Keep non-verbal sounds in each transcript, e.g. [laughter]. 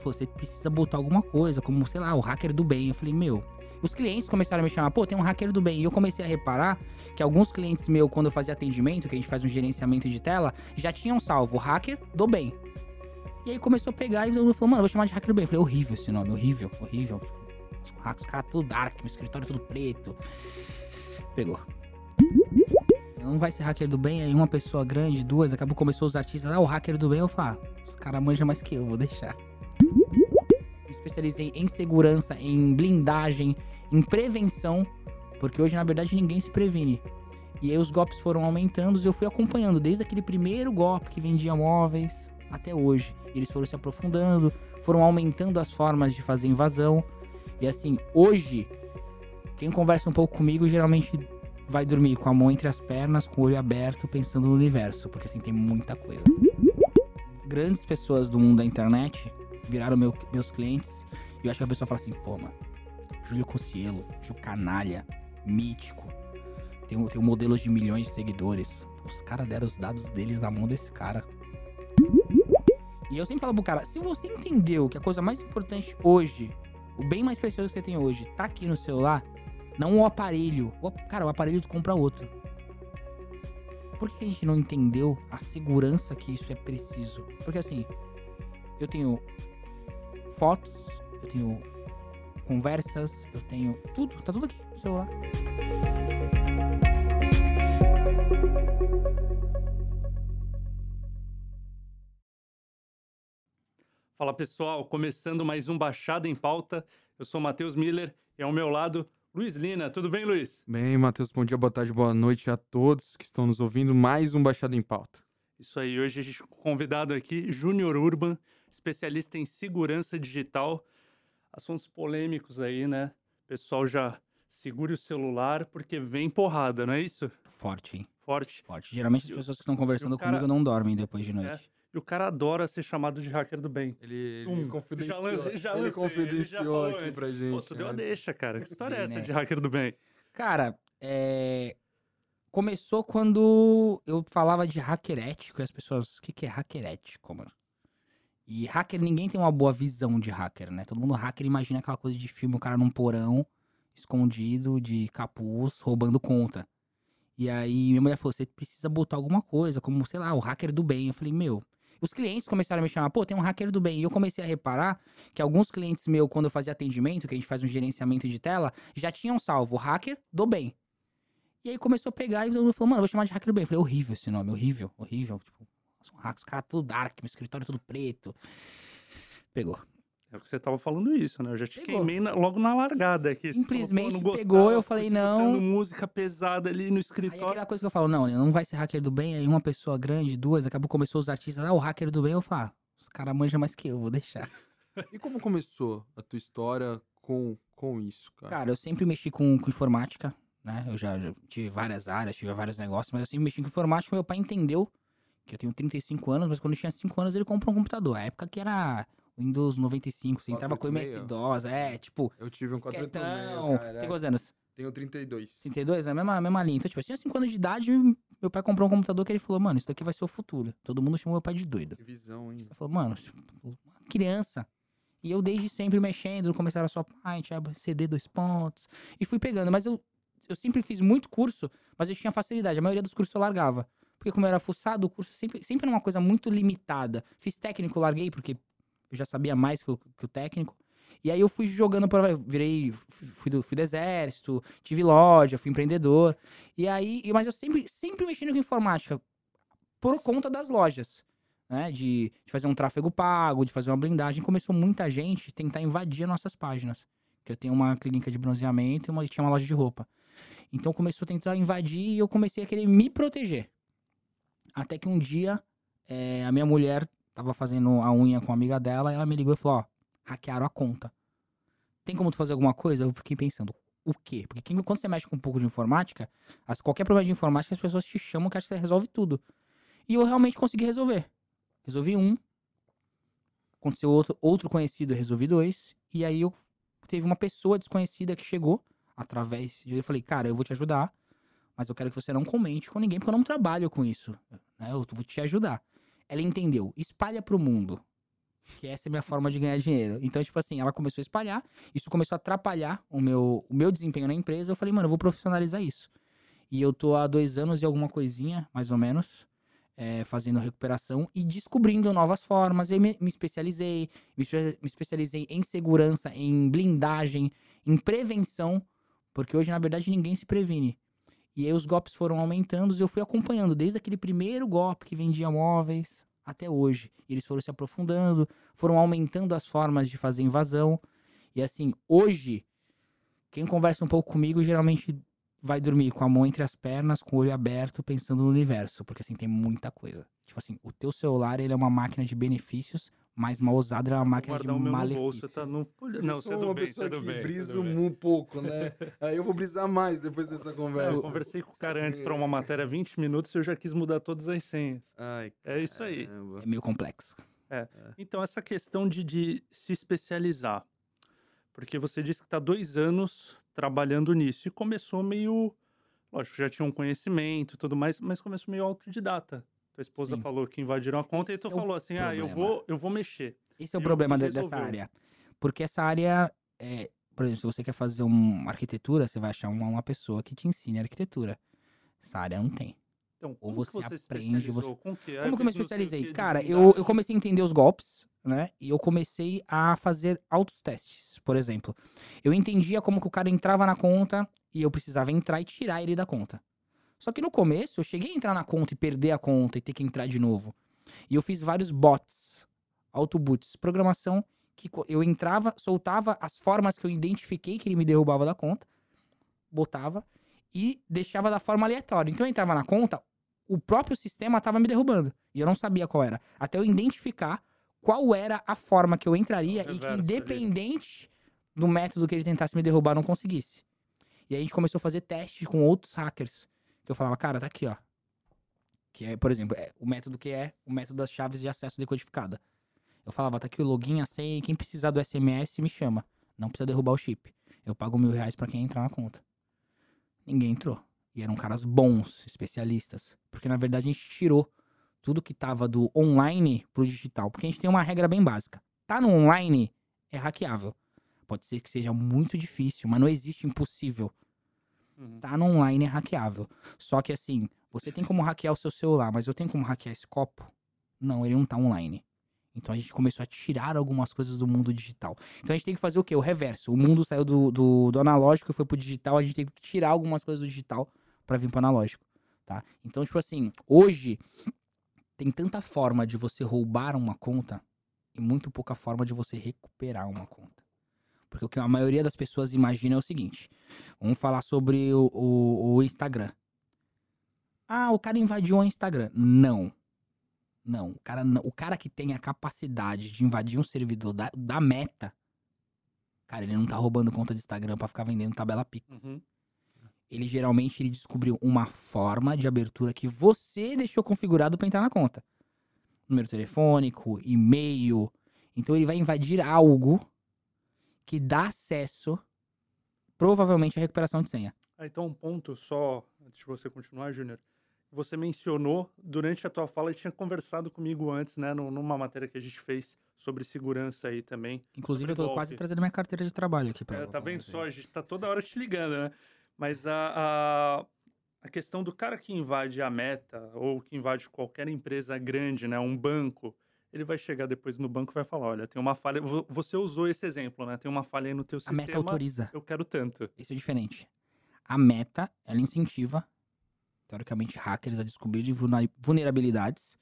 falou: você precisa botar alguma coisa, como, sei lá, o hacker do bem. Eu falei, meu. Os clientes começaram a me chamar, pô, tem um hacker do bem. E eu comecei a reparar que alguns clientes meus, quando eu fazia atendimento, que a gente faz um gerenciamento de tela, já tinham salvo hacker do bem. E aí começou a pegar e falou, mano, eu vou chamar de hacker do bem. Eu falei, horrível esse nome, horrível, horrível. Os caras tudo dark, meu escritório tudo preto. Pegou. Não vai ser hacker do bem, aí uma pessoa grande, duas, acabou começou os artistas, ah, o hacker do bem, eu falo, os caras manjam mais que eu, vou deixar. Especializei em segurança, em blindagem, em prevenção, porque hoje na verdade ninguém se previne. E aí os golpes foram aumentando e eu fui acompanhando desde aquele primeiro golpe que vendia móveis até hoje. Eles foram se aprofundando, foram aumentando as formas de fazer invasão. E assim, hoje, quem conversa um pouco comigo geralmente vai dormir com a mão entre as pernas, com o olho aberto, pensando no universo, porque assim tem muita coisa. Grandes pessoas do mundo da internet viraram meu, meus clientes e eu acho que a pessoa fala assim, pô, mano, Júlio Cossielo, Júlio Canalha, mítico, tem, tem um modelo de milhões de seguidores. Os caras deram os dados deles na mão desse cara. E eu sempre falo pro cara, se você entendeu que a coisa mais importante hoje, o bem mais precioso que você tem hoje, tá aqui no celular, não o aparelho. O, cara, o aparelho tu compra outro. Por que a gente não entendeu a segurança que isso é preciso? Porque assim, eu tenho fotos, eu tenho conversas, eu tenho tudo, tá tudo aqui no celular. Fala pessoal, começando mais um Baixada em Pauta. Eu sou Matheus Miller e ao meu lado Luiz Lina, tudo bem, Luiz? Bem, Matheus, bom dia, boa tarde, boa noite a todos que estão nos ouvindo. Mais um Baixada em Pauta. Isso aí, hoje a gente convidado aqui, Júnior Urban, especialista em segurança digital. Assuntos polêmicos aí, né? Pessoal já segure o celular porque vem porrada, não é isso? Forte, hein? Forte. Forte. Geralmente as pessoas que estão conversando cara... comigo não dormem depois de noite. É. E o cara adora ser chamado de hacker do bem. Ele, ele confidenciou, já, [laughs] já ele confidenciou aqui antes. pra gente. Pô, tu deu a deixa, cara. Que história é essa né? de hacker do bem? Cara, é... Começou quando eu falava de hacker ético e as pessoas... O que, que é hacker ético, mano? E hacker, ninguém tem uma boa visão de hacker, né? Todo mundo hacker imagina aquela coisa de filme, o cara num porão, escondido, de capuz, roubando conta. E aí minha mulher falou, você precisa botar alguma coisa, como, sei lá, o hacker do bem. Eu falei, meu, os clientes começaram a me chamar, pô, tem um hacker do bem. E eu comecei a reparar que alguns clientes meus, quando eu fazia atendimento, que a gente faz um gerenciamento de tela, já tinham salvo hacker do bem. E aí começou a pegar e falou, mano, eu vou chamar de hacker do bem. Eu falei, horrível esse nome, horrível, horrível. Tipo, os caras tudo dark, meu escritório tudo preto. Pegou. É o que você tava falando isso, né? Eu já te pegou. queimei na, logo na largada aqui. Simplesmente falou, pegou, eu falei, não. música pesada ali no escritório. Aí aquela coisa que eu falo, não, não vai ser hacker do bem, aí uma pessoa grande, duas, acabou começou os artistas, ah, o hacker do bem, eu falo, ah, os caras manjam mais que eu, vou deixar. e como começou a tua história com, com isso, cara? Cara, eu sempre mexi com, com informática, né? Eu já, já, tive várias áreas, tive vários negócios, mas eu sempre mexi com informática, meu pai entendeu que eu tenho 35 anos, mas quando eu tinha 5 anos ele comprou um computador. A época que era Windows 95, você entrava com MS-DOS, é, tipo... Eu tive um 486, Você tem quantos anos? Tenho 32. 32? É a mesma, a mesma linha. Então, tipo, eu tinha 5 anos de idade meu pai comprou um computador que ele falou, mano, isso daqui vai ser o futuro. Todo mundo chamou meu pai de doido. Que visão, hein? Ele falou, mano, uma criança. E eu desde sempre mexendo, começaram a só Paint, CD dois pontos. E fui pegando, mas eu, eu sempre fiz muito curso, mas eu tinha facilidade. A maioria dos cursos eu largava. Porque como eu era fuçado, o curso sempre, sempre era uma coisa muito limitada. Fiz técnico, larguei, porque eu já sabia mais que o, que o técnico. E aí eu fui jogando por. Virei. Fui do, fui do exército, tive loja, fui empreendedor. E aí. Mas eu sempre, sempre mexendo com informática. Por conta das lojas. Né? De, de fazer um tráfego pago, de fazer uma blindagem. Começou muita gente tentar invadir nossas páginas. Que eu tenho uma clínica de bronzeamento e uma, tinha uma loja de roupa. Então começou a tentar invadir e eu comecei a querer me proteger. Até que um dia é, a minha mulher tava fazendo a unha com uma amiga dela, e ela me ligou e falou, ó, hackearam a conta. Tem como tu fazer alguma coisa? Eu fiquei pensando, o quê? Porque quando você mexe com um pouco de informática, as, qualquer problema de informática, as pessoas te chamam que acham que você resolve tudo. E eu realmente consegui resolver. Resolvi um. Aconteceu outro, outro conhecido, resolvi dois. E aí eu teve uma pessoa desconhecida que chegou através de. Eu falei, cara, eu vou te ajudar, mas eu quero que você não comente com ninguém, porque eu não trabalho com isso. Né? Eu vou te ajudar. Ela entendeu. Espalha pro mundo. que essa é a minha forma de ganhar dinheiro. Então, tipo assim, ela começou a espalhar, isso começou a atrapalhar o meu, o meu desempenho na empresa. Eu falei, mano, eu vou profissionalizar isso. E eu tô há dois anos e alguma coisinha, mais ou menos, é, fazendo recuperação e descobrindo novas formas. Eu me, me especializei, me, me especializei em segurança, em blindagem, em prevenção, porque hoje, na verdade, ninguém se previne. E aí os golpes foram aumentando e eu fui acompanhando desde aquele primeiro golpe que vendia móveis até hoje. Eles foram se aprofundando, foram aumentando as formas de fazer invasão. E assim, hoje, quem conversa um pouco comigo geralmente vai dormir com a mão entre as pernas, com o olho aberto, pensando no universo, porque assim tem muita coisa. Tipo assim, o teu celular ele é uma máquina de benefícios, mas mal usado é uma máquina de no malefícios. bolso, tá? Não, Eu não sou tudo uma bem, pessoa tudo que bem. bem. um pouco, né? [laughs] Aí eu vou brisar mais depois dessa É, conversa. eu conversei com o cara antes para uma matéria 20 minutos e eu já quis mudar todas as senhas. Ai, É isso aí. É meio complexo. Então, essa questão de, de se especializar. Porque você disse que está dois anos trabalhando nisso e começou meio. Lógico, já tinha um conhecimento e tudo mais, mas começou meio autodidata. Tua esposa Sim. falou que invadiram a conta Esse e tu é falou assim: ah, eu problema. vou, eu vou mexer. Esse é o problema dessa área. Porque essa área, é, por exemplo, se você quer fazer uma arquitetura, você vai achar uma, uma pessoa que te ensine arquitetura. Essa área não tem. Então, Ou como que você se aprende, especializou? Com que? Ah, Como que eu me especializei? Cara, eu, eu comecei a entender os golpes, né? E eu comecei a fazer autotestes, por exemplo. Eu entendia como que o cara entrava na conta e eu precisava entrar e tirar ele da conta. Só que no começo, eu cheguei a entrar na conta e perder a conta e ter que entrar de novo. E eu fiz vários bots, autoboots, programação que eu entrava, soltava as formas que eu identifiquei que ele me derrubava da conta, botava e deixava da forma aleatória. Então eu entrava na conta, o próprio sistema estava me derrubando. E eu não sabia qual era. Até eu identificar qual era a forma que eu entraria e que, reverso ali. independente do método que ele tentasse me derrubar, não conseguisse. E aí a gente começou a fazer testes com outros hackers. Que eu falava, cara, tá aqui, ó. Que é, por exemplo, é o método que é o método das chaves de acesso decodificada. Eu falava, tá aqui o login, a senha, e quem precisar do SMS me chama. Não precisa derrubar o chip. Eu pago mil reais pra quem entrar na conta. Ninguém entrou. E eram caras bons, especialistas. Porque na verdade a gente tirou tudo que tava do online pro digital. Porque a gente tem uma regra bem básica. Tá no online, é hackeável. Pode ser que seja muito difícil, mas não existe impossível. Uhum. Tá no online é hackeável. Só que assim, você tem como hackear o seu celular, mas eu tenho como hackear esse copo? Não, ele não tá online. Então a gente começou a tirar algumas coisas do mundo digital. Então a gente tem que fazer o quê? O reverso. O mundo saiu do, do, do analógico e foi pro digital, a gente tem que tirar algumas coisas do digital pra vir pro analógico, tá? Então, tipo assim, hoje tem tanta forma de você roubar uma conta e muito pouca forma de você recuperar uma conta. Porque o que a maioria das pessoas imagina é o seguinte: vamos falar sobre o, o, o Instagram. Ah, o cara invadiu o Instagram. Não. Não. O cara, o cara que tem a capacidade de invadir um servidor da, da meta, cara, ele não tá roubando conta de Instagram pra ficar vendendo tabela Pix. Uhum. Ele geralmente ele descobriu uma forma de abertura que você deixou configurado pra entrar na conta. Número telefônico, e-mail. Então ele vai invadir algo que dá acesso, provavelmente, à recuperação de senha. Ah, então um ponto só, antes de você continuar, Júnior. Você mencionou durante a tua fala e tinha conversado comigo antes, né, num- numa matéria que a gente fez sobre segurança aí também. Inclusive, eu tô Sobre quase golpe. trazendo minha carteira de trabalho aqui pra É, tá vendo só? A gente tá toda hora te ligando, né? Mas a, a, a questão do cara que invade a meta ou que invade qualquer empresa grande, né? Um banco, ele vai chegar depois no banco e vai falar: olha, tem uma falha. vo- Você usou esse exemplo, né? Tem uma falha aí no teu A sistema. meta autoriza. Eu quero tanto. Isso é diferente. A meta, ela incentiva, teoricamente, hackers a descobrirem vulnerabilidades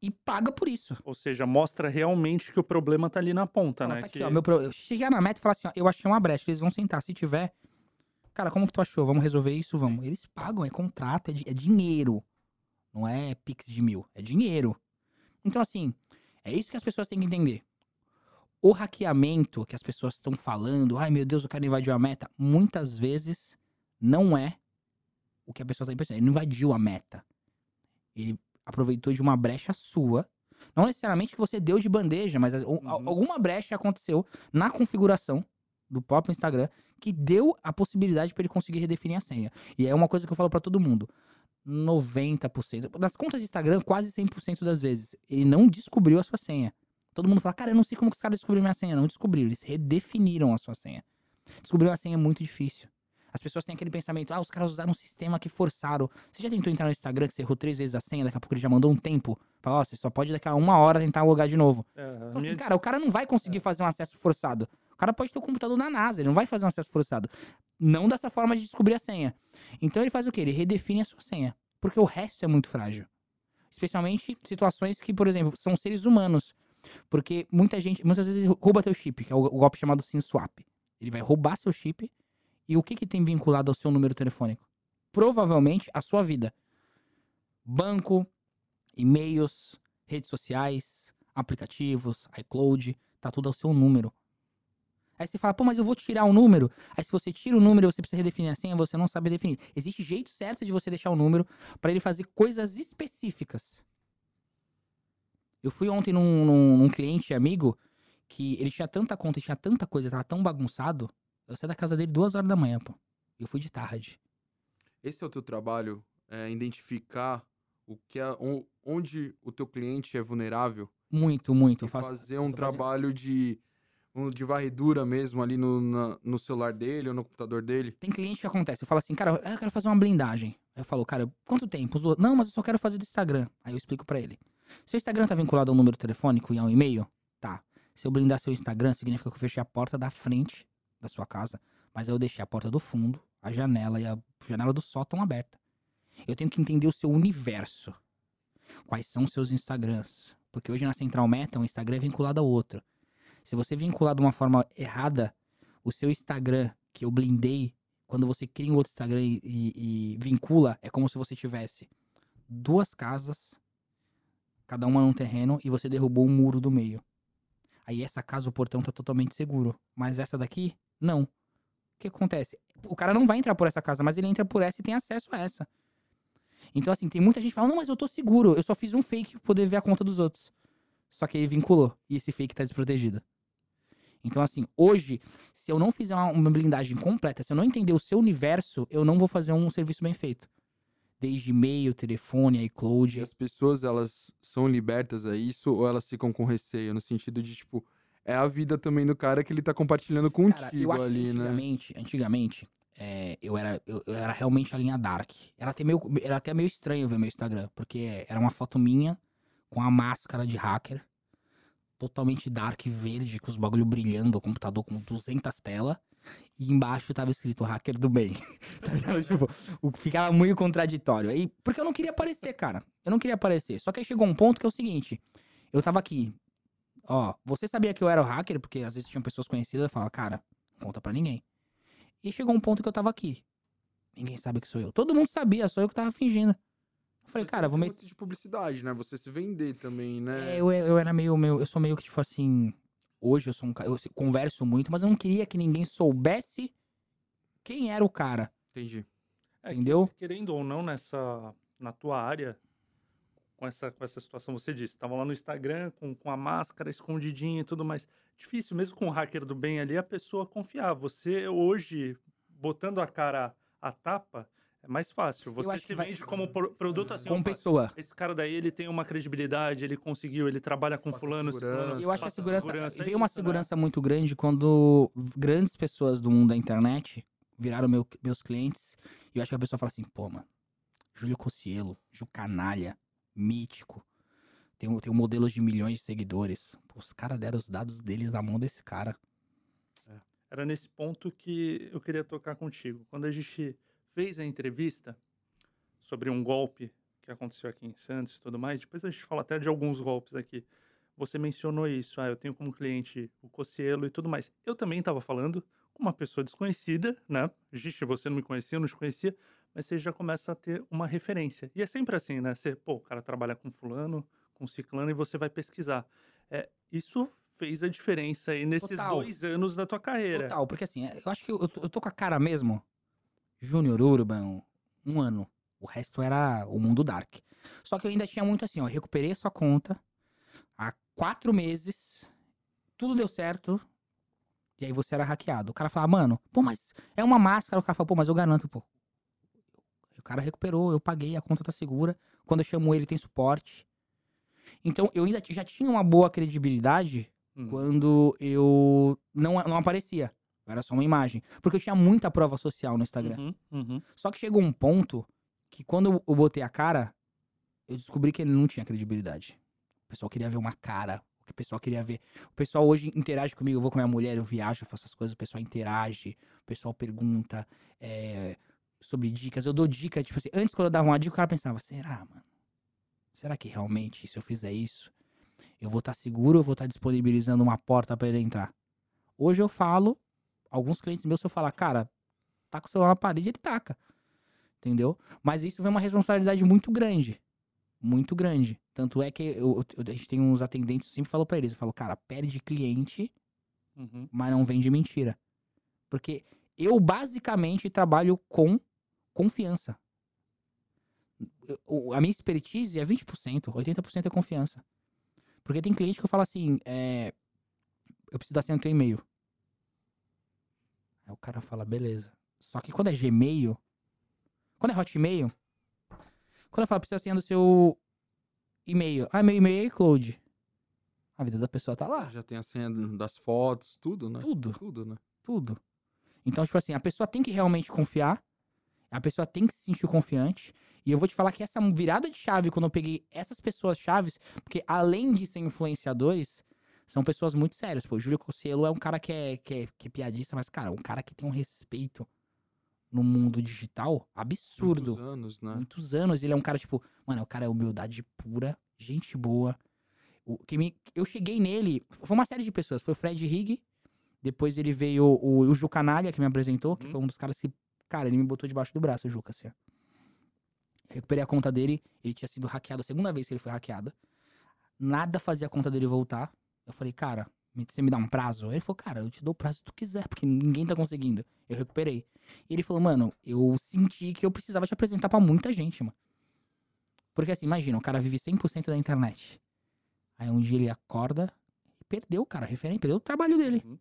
e paga por isso. Ou seja, mostra realmente que o problema tá ali na ponta, Fala, né? tá aqui, que... ó, meu pro- eu chegar na meta e falar assim, ó, eu achei uma brecha, eles vão sentar, se tiver, cara, como que tu achou? Vamos resolver isso? Vamos. Eles pagam, é contrato, é, é dinheiro. Não é pix de mil, é dinheiro. Então, assim, é isso que as pessoas têm que entender. O hackeamento que as pessoas estão falando, ai meu Deus, o cara invadiu a meta, muitas vezes não é o que a pessoa está pensando. Ele não invadiu a meta. Ele aproveitou de uma brecha sua. Não necessariamente que você deu de bandeja, mas Uhum. alguma brecha aconteceu na configuração do próprio Instagram que deu a possibilidade para ele conseguir redefinir a senha. E é uma coisa que eu falo para todo mundo. 90%. Das contas de Instagram, quase 100% das vezes, ele não descobriu a sua senha. Todo mundo fala, cara, eu não sei como que os caras descobriram minha senha. Não descobriram, eles redefiniram a sua senha. Descobrir uma senha é muito difícil. As pessoas têm aquele pensamento, ah, os caras usaram um sistema que forçaram. Você já tentou entrar no Instagram que você errou três vezes a senha, daqui a pouco ele já mandou um tempo? Fala, ó, você só pode daqui a uma hora tentar logar de novo. É, assim, cara, o cara não vai conseguir fazer um acesso forçado. Cara pode ter o computador na NASA, ele não vai fazer um acesso forçado. Não dessa forma de descobrir a senha. Então ele faz o quê? Ele redefine a sua senha. Porque o resto é muito frágil. Especialmente situações que, por exemplo, são seres humanos. Porque muita gente, muitas vezes rouba teu chip, que é o o golpe chamado SIM swap. Ele vai roubar seu chip e o que, que tem vinculado ao seu número telefônico? Provavelmente a sua vida. Banco, e-mails, redes sociais, aplicativos, iCloud, tá tudo ao seu número. Aí você fala, pô, mas eu vou tirar o número. Aí se você tira o número, você precisa redefinir a senha, você não sabe definir. Existe jeito certo de você deixar o número para ele fazer coisas específicas. Eu fui ontem num, num- num cliente amigo que ele tinha tanta conta, tinha tanta coisa, tava tão bagunçado. Eu saí da casa dele duas horas da manhã, pô. E eu fui de tarde. Esse é o teu trabalho? É identificar o que é, on- onde o teu cliente é vulnerável Muito, muito. E faço, fazer um tô fazendo- trabalho de, um- de varredura mesmo ali no, na- no celular dele ou no computador dele. Tem cliente que acontece, eu falo assim, cara, eu quero fazer uma blindagem. Aí eu falo, cara, quanto tempo? Não, mas eu só quero fazer do Instagram. Aí eu explico pra ele. Seu Instagram tá vinculado a um número telefônico e a um e-mail? Tá. Se eu blindar seu Instagram, significa que eu fechei a porta da frente da sua casa, mas eu deixei a porta do fundo, a janela e a janela do sótão aberta. Eu tenho que entender o seu universo. Quais são os seus Instagrams? Porque hoje na Central Meta, um Instagram é vinculado ao outro. Se você vincular de uma forma errada, o seu Instagram, que eu blindei, quando você cria um outro Instagram e, e- vincula, é como se você tivesse duas casas, cada uma num terreno, e você derrubou um muro do meio. Aí essa casa, o portão tá totalmente seguro. Mas essa daqui, não. O que acontece? O cara não vai entrar por essa casa, mas ele entra por essa e tem acesso a essa. Então, assim, tem muita gente que fala, não, mas eu tô seguro, eu só fiz um fake pra poder ver a conta dos outros. Só que ele vinculou, e esse fake tá desprotegido. Então, assim, hoje, se eu não fizer uma, uma blindagem completa, se eu não entender o seu universo, eu não vou fazer um serviço bem feito. Desde e-mail, telefone, E iCloud. as pessoas, elas são libertas a isso ou elas ficam com receio? No sentido de, tipo, é a vida também do cara que ele tá compartilhando contigo Cara, eu acho ali, que né? antigamente, antigamente, é, eu, era, eu, eu era realmente a linha dark. Era até, meio, era até meio estranho ver meu Instagram, porque era uma foto minha com a máscara de hacker, totalmente dark, verde, com os bagulho brilhando, o computador com 200 telas, e embaixo tava escrito hacker do bem. [laughs] tá? Tipo, o- ficava muito contraditório. Aí, porque eu não queria aparecer, cara. Eu não queria aparecer. Só que aí chegou um ponto que é o seguinte, eu tava aqui, ó, você sabia que eu era o hacker? Porque às vezes tinham pessoas conhecidas e falava, cara, não conta pra ninguém. E chegou um ponto que eu tava aqui. Ninguém sabe que sou eu. Todo mundo sabia, sou eu que tava fingindo. Eu falei, Mas cara, vou um meter. de publicidade, né? Você se vender também, né? É, eu, eu era meio, meio. Eu sou meio que, tipo assim. Hoje eu sou um cara. Eu se- converso muito, mas eu não queria que ninguém soubesse quem era o cara. Entendi. É, Entendeu? Querendo ou não, nessa, na tua área, com essa, com essa situação, você disse, tava lá no Instagram com, com a máscara escondidinha e tudo mais. Difícil, mesmo com o hacker do bem ali, a pessoa confiar. Você hoje, botando a cara à tapa, é mais fácil. Você se vai- vende como pro- produto assim. Como pessoa. Esse cara daí, ele tem uma credibilidade, ele conseguiu, ele trabalha com Passa fulano, segurança. ciclano, Eu acho que a segurança. é veio uma isso, né? segurança muito grande quando grandes pessoas do mundo da internet viraram meu- meus clientes. E eu acho que a pessoa fala assim, pô, mano, Júlio Cossielo, Ju Canalha, mítico. Tem, um- tem um modelo de milhões de seguidores. Pô, os caras deram os dados deles na mão desse cara. Era nesse ponto que eu queria tocar contigo. Quando a gente fez a entrevista sobre um golpe que aconteceu aqui em Santos e tudo mais, depois a gente fala até de alguns golpes aqui. Você mencionou isso, ah, eu tenho como cliente o Cocielo e tudo mais. Eu também estava falando com uma pessoa desconhecida, né? Gente, você não me conhecia, eu não te conhecia, mas você já começa a ter uma referência. E é sempre assim, né? Você, pô, o cara trabalha com fulano, com ciclano e você vai pesquisar. É, isso fez a diferença aí nesses Total. dois anos da tua carreira. Total, porque assim, eu acho que eu, eu tô com a cara mesmo. Júnior Urban, um ano. O resto era o mundo dark. Só que eu ainda tinha muito assim, ó. Recuperei a sua conta há quatro meses. Tudo deu certo. E aí você era hackeado. O cara fala, mano, pô, mas é uma máscara. O cara fala, pô, mas eu garanto, pô. O cara recuperou, eu paguei, a conta tá segura. Quando eu chamo ele, tem suporte. Então, eu ainda já tinha uma boa credibilidade Hum. quando eu não, não aparecia. Era só uma imagem. Porque eu tinha muita prova social no Instagram. Uhum, uhum. Só que chegou um ponto que quando eu- eu botei a cara, eu descobri que ele não tinha credibilidade. O pessoal queria ver uma cara. O pessoal queria ver. O pessoal hoje interage comigo. Eu vou com a minha mulher, eu viajo, eu faço as coisas. O pessoal interage. O pessoal pergunta é, sobre dicas. Eu dou dica, tipo assim. Antes, quando eu dava uma dica, o cara pensava: será, mano? Será que realmente, se eu fizer isso, eu vou estar seguro ou vou estar disponibilizando uma porta pra ele entrar? Hoje eu falo. Alguns clientes meus, se eu falar, cara, tá com o celular na parede, ele taca. Entendeu? Mas isso vem uma responsabilidade muito grande. Muito grande. Tanto é que eu- eu- a gente tem uns atendentes, eu sempre falo pra eles, eu falo, cara, perde cliente, Uhum. mas não vende mentira. Porque eu basicamente trabalho com confiança. Eu- a minha expertise é 20%, 80% é confiança. Porque tem cliente que eu falo assim, é, eu preciso dar senha no teu e-mail. Aí o cara fala, beleza. Só que quando é Gmail, quando é Hotmail, quando eu falo, precisa senha do seu e-mail. Ah, meu e-mail é iCloud. A vida da pessoa tá lá. Já tem a senha das fotos, tudo, né? Tudo. Tudo, né? Tudo. Então, tipo assim, a pessoa tem que realmente confiar. A pessoa tem que se sentir confiante. E eu vou te falar que essa virada de chave, quando eu peguei essas pessoas chaves, porque além de ser influenciadores, são pessoas muito sérias. Pô, o Júlio Cossielo é um cara que é, que, é, que é piadista, mas, cara, um cara que tem um respeito no mundo digital absurdo. Muitos anos, né? Muitos anos. Ele é um cara, tipo, mano, o cara é humildade pura, gente boa. O, que me, eu cheguei nele, foi uma série de pessoas. Foi o Fred Rigg, depois ele veio o, o Ju Canalha, que me apresentou, que Uhum. foi um dos caras que, cara, ele me botou debaixo do braço, o Juca, assim. ó. Recuperei a conta dele, ele tinha sido hackeado, a segunda vez que ele foi hackeado. Nada fazia a conta dele voltar. Eu falei, cara, você me dá um prazo? Ele falou, cara, eu te dou o prazo que tu quiser, porque ninguém tá conseguindo. Eu recuperei. E ele falou, mano, eu senti que eu precisava te apresentar pra muita gente, mano. Porque assim, imagina, o cara vive 100% da internet. Aí um dia ele acorda e perdeu, cara, a referência, perdeu o trabalho dele. Uhum.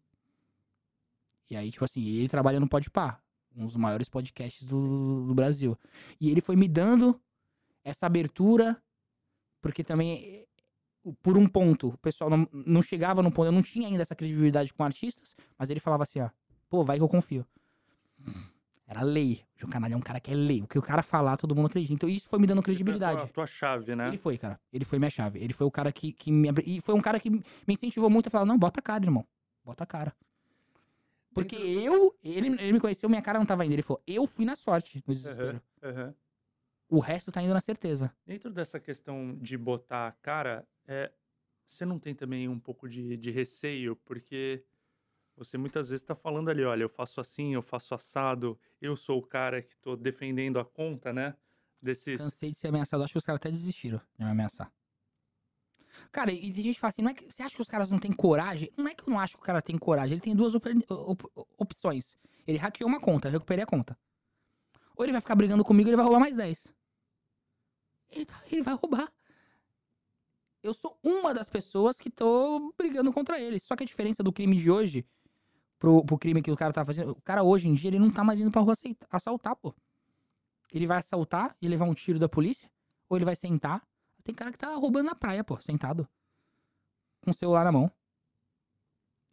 E aí, tipo assim, ele trabalha no Podpah, um dos maiores podcasts do, do Brasil. E ele foi me dando essa abertura, porque também, por um ponto, o pessoal não, não chegava no ponto, eu não tinha ainda essa credibilidade com artistas, mas ele falava assim, ó, pô, vai que eu confio. Era lei. O canal é um cara que é lei. O que o cara falar, todo mundo acredita. Então isso foi me dando Essa foi a credibilidade. tua, a tua chave, né? Ele foi, cara. Ele foi minha chave. Ele foi o cara que, que me. E foi um cara que me incentivou muito a falar: não, bota a cara, irmão. Bota a cara. Porque eu. Ele, ele me conheceu, minha cara não tava indo. Ele falou: eu fui na sorte, no desespero. Aham. O resto tá indo na certeza. Dentro dessa questão de botar a cara, é, você não tem também um pouco de, de receio, porque você muitas vezes está falando ali, olha, eu faço assim, eu faço assado, eu sou o cara que tô defendendo a conta, né? Desses. Cansei de ser ameaçado. Acho que os caras até desistiram de me ameaçar. Cara, e tem gente que fala assim: não é que, você acha que os caras não têm coragem? Não é que eu não acho que o cara tem coragem. Ele tem duas op- op- opções. Ele hackeou uma conta, eu recuperei a conta. Ou ele vai ficar brigando comigo e ele vai roubar mais 10. Ele, tá- ele vai roubar. Eu sou uma das pessoas que tô brigando contra ele. Só que a diferença do crime de hoje pro, pro crime que o cara tá fazendo. O cara hoje em dia ele não tá mais indo pra rua assaltar, pô. Ele vai assaltar e levar um tiro da polícia? Ou ele vai sentar? Tem cara que tá roubando na praia, pô, sentado. Com o celular na mão.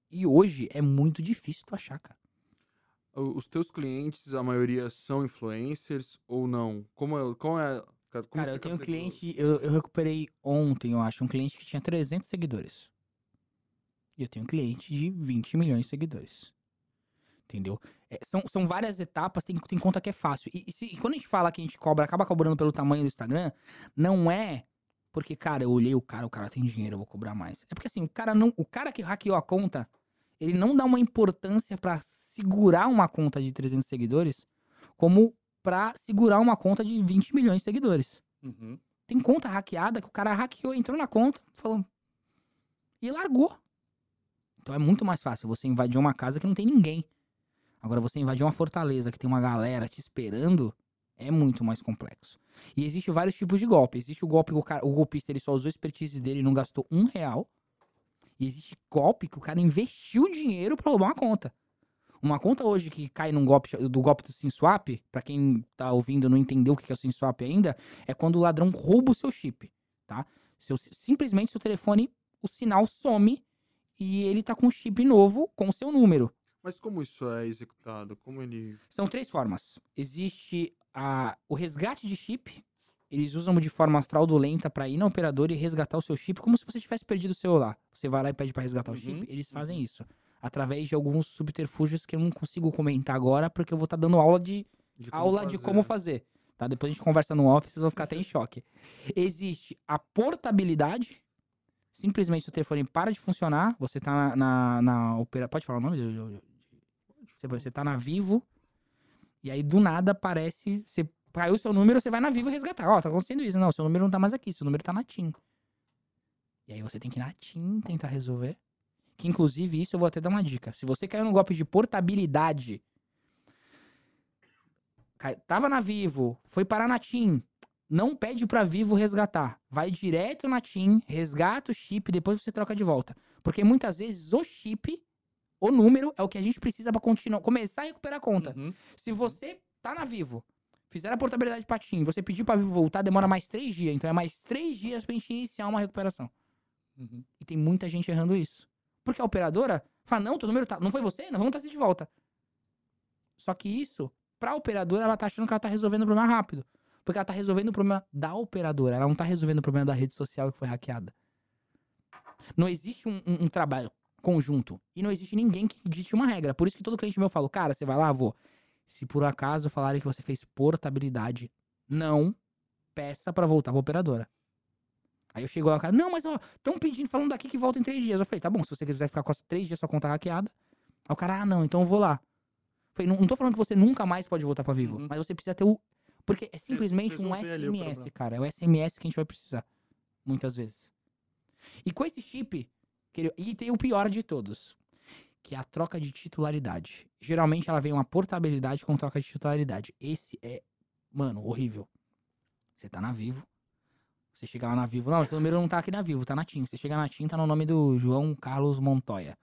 E hoje é muito difícil tu achar, cara. Os teus clientes, a maioria são influencers ou não? Como é. Como é como Cara, eu tenho um cliente, eu, eu recuperei ontem, eu acho, um cliente que tinha 300 seguidores. E eu tenho um cliente de 20 milhões de seguidores. Entendeu? É, são, são várias etapas, tem, tem conta que é fácil. E, e se- e quando a gente fala que a gente cobra, acaba cobrando pelo tamanho do Instagram, não é porque, cara, eu olhei o cara, o cara tem dinheiro, eu vou cobrar mais. É porque assim, o cara não. O cara que hackeou a conta, ele não dá uma importância pra segurar uma conta de 300 seguidores como pra segurar uma conta de 20 milhões de seguidores. Uhum. Tem conta hackeada que o cara hackeou, entrou na conta, falou. E largou. Então é muito mais fácil você invadir uma casa que não tem ninguém. Agora, você invadir uma fortaleza que tem uma galera te esperando, é muito mais complexo. E existe vários tipos de golpe. Existe o golpe que o, cara, o golpista ele só usou a expertise dele e não gastou um real. E existe golpe que o cara investiu dinheiro pra roubar uma conta. Uma conta hoje que cai num golpe do golpe do SimSwap, pra quem tá ouvindo e não entendeu o que é o SimSwap ainda, é quando o ladrão rouba o seu chip, tá? Seu, simplesmente seu telefone, o sinal some e ele tá com um chip novo com o seu número. Mas como isso é executado? Como ele. São três formas. Existe a, o resgate de chip. Eles usam de forma fraudulenta para ir na operadora e resgatar o seu chip, como se você tivesse perdido o celular. Você vai lá e pede para resgatar o Uhum, chip. Eles fazem uhum. isso. Através de alguns subterfúgios que eu não consigo comentar agora, porque eu vou estar dando aula de de como aula de como fazer. Tá? Depois a gente conversa no office, vocês vão ficar até em choque. Existe a portabilidade. Simplesmente o telefone para de funcionar. Você tá na, na, na opera... Pode falar o nome? Você, você tá na Vivo. E aí do nada aparece. Você caiu o seu número, você vai na Vivo resgatar. Ó, tá acontecendo isso. Não, seu número não tá mais aqui, seu número tá na TIM. E aí você tem que ir na TIM tentar resolver. Que inclusive isso eu vou até dar uma dica. Se você caiu no golpe de portabilidade cai- tava na Vivo, foi parar na TIM, não pede pra Vivo resgatar. Vai direto na TIM, resgata o chip, depois você troca de volta. Porque muitas vezes o chip, o número, é o que a gente precisa pra continuar, começar a recuperar a conta. Uhum. Se você tá na Vivo, fizeram a portabilidade pra TIM, você pediu pra Vivo voltar, demora mais três dias. Então é mais três dias pra gente iniciar uma recuperação. Uhum. E tem muita gente errando isso. Porque a operadora fala, não, teu número tá. Não foi você? Não vamos trazer de volta. Só que isso, pra operadora, ela tá achando que ela tá resolvendo o problema rápido. Porque ela tá resolvendo o problema da operadora. Ela não tá resolvendo o problema da rede social que foi hackeada. Não existe um, um- um trabalho conjunto. E não existe ninguém que dite uma regra. Por isso que todo cliente meu fala, cara, você vai lá, vou. Se por acaso falarem que você fez portabilidade, não peça pra voltar pra operadora. Aí eu chego lá, o cara, não, mas ó, estão pedindo, falando daqui que volta em três dias. Eu falei, tá bom, se você quiser ficar com três dias sua conta hackeada. Aí o cara, ah, não, então eu vou lá. Eu falei, não, não tô falando que você nunca mais pode voltar pra Vivo, Uhum. mas você precisa ter o. Porque é simplesmente um SMS, cara. É o SMS que a gente vai precisar. Muitas vezes. E com esse chip. E tem o pior de todos. Que é a troca de titularidade. Geralmente ela vem uma portabilidade com troca de titularidade. Esse é, mano, horrível. Você tá na Vivo. Você chega lá na Vivo. Não, seu número não tá aqui na Vivo, tá na TIM. Você chega na TIM, tá no nome do João Carlos Montoya.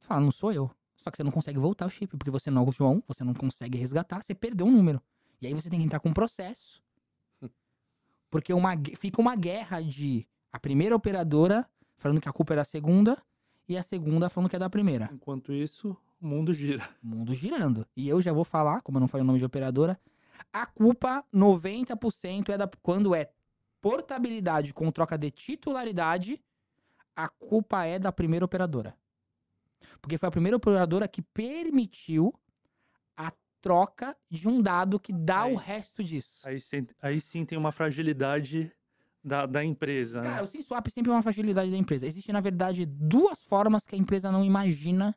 Você fala, não sou eu. Só que você não consegue voltar o chip, porque você não é o João, você não consegue resgatar, você perdeu um número. E aí você tem que entrar com um processo. [laughs] Porque uma, fica uma guerra de a primeira operadora falando que a culpa é da segunda e a segunda falando que é da primeira. Enquanto isso, o mundo gira. O mundo girando. E eu já vou falar, como eu não falei o nome de operadora, a culpa 90% é da quando é portabilidade com troca de titularidade, a culpa é da primeira operadora. Porque foi a primeira operadora que permitiu a troca de um dado que dá Aí- o resto disso. Aí, sim- aí sim tem uma fragilidade da, da empresa, né? Cara, o SimSwap sempre é uma fragilidade da empresa. Existem, na verdade, duas formas que a empresa não imagina.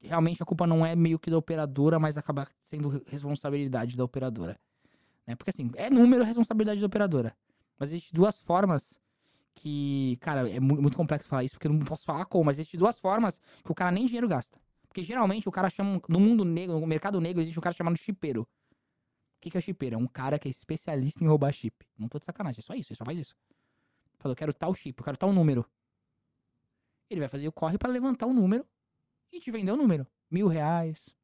Realmente a culpa não é meio que da operadora, mas acaba sendo re- responsabilidade da operadora. Né? Porque assim, é número responsabilidade da operadora. Mas existem duas formas que, cara, é mu- muito complexo falar isso, porque eu não posso falar como, mas existem duas formas que o cara nem dinheiro gasta. Porque geralmente o cara chama, no mundo negro, no mercado negro, existe um cara chamado chipeiro. O que, que é o chipeiro? É um cara que é especialista em roubar chip. Não tô de sacanagem, é só isso, ele só faz isso. Falou, eu quero tal chip, eu quero tal número. Ele vai fazer o corre pra levantar o número e te vender o número. Mil reais.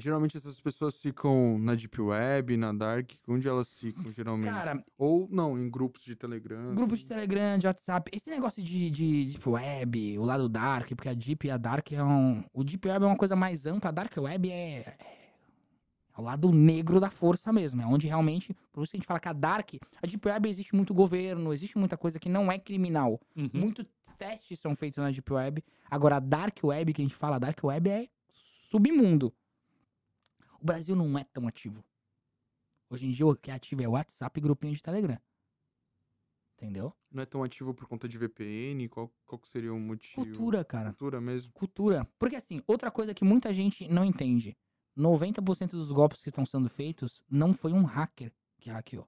Geralmente essas pessoas ficam na Deep Web, na Dark, onde elas ficam, geralmente? Cara, Ou não, em grupos de Telegram. grupo de Telegram, de WhatsApp, esse negócio de, de Deep Web, o lado Dark, porque a Deep e a Dark é um. O Deep Web é uma coisa mais ampla, a Dark Web é. É o lado negro da força mesmo. É onde realmente. Por isso que a gente fala que a Dark. A Deep Web existe muito governo, existe muita coisa que não é criminal. Uhum. Muitos testes são feitos na Deep Web. Agora, a Dark Web, que a gente fala, a Dark Web é submundo. O Brasil não é tão ativo. Hoje em dia, o que é ativo é WhatsApp e grupinho de Telegram. Entendeu? Não é tão ativo por conta de VPN? Qual, qual seria o motivo? Cultura, cara. Cultura mesmo. Cultura. Porque assim, outra coisa que muita gente não entende. 90% dos golpes que estão sendo feitos não foi um hacker que hackeou.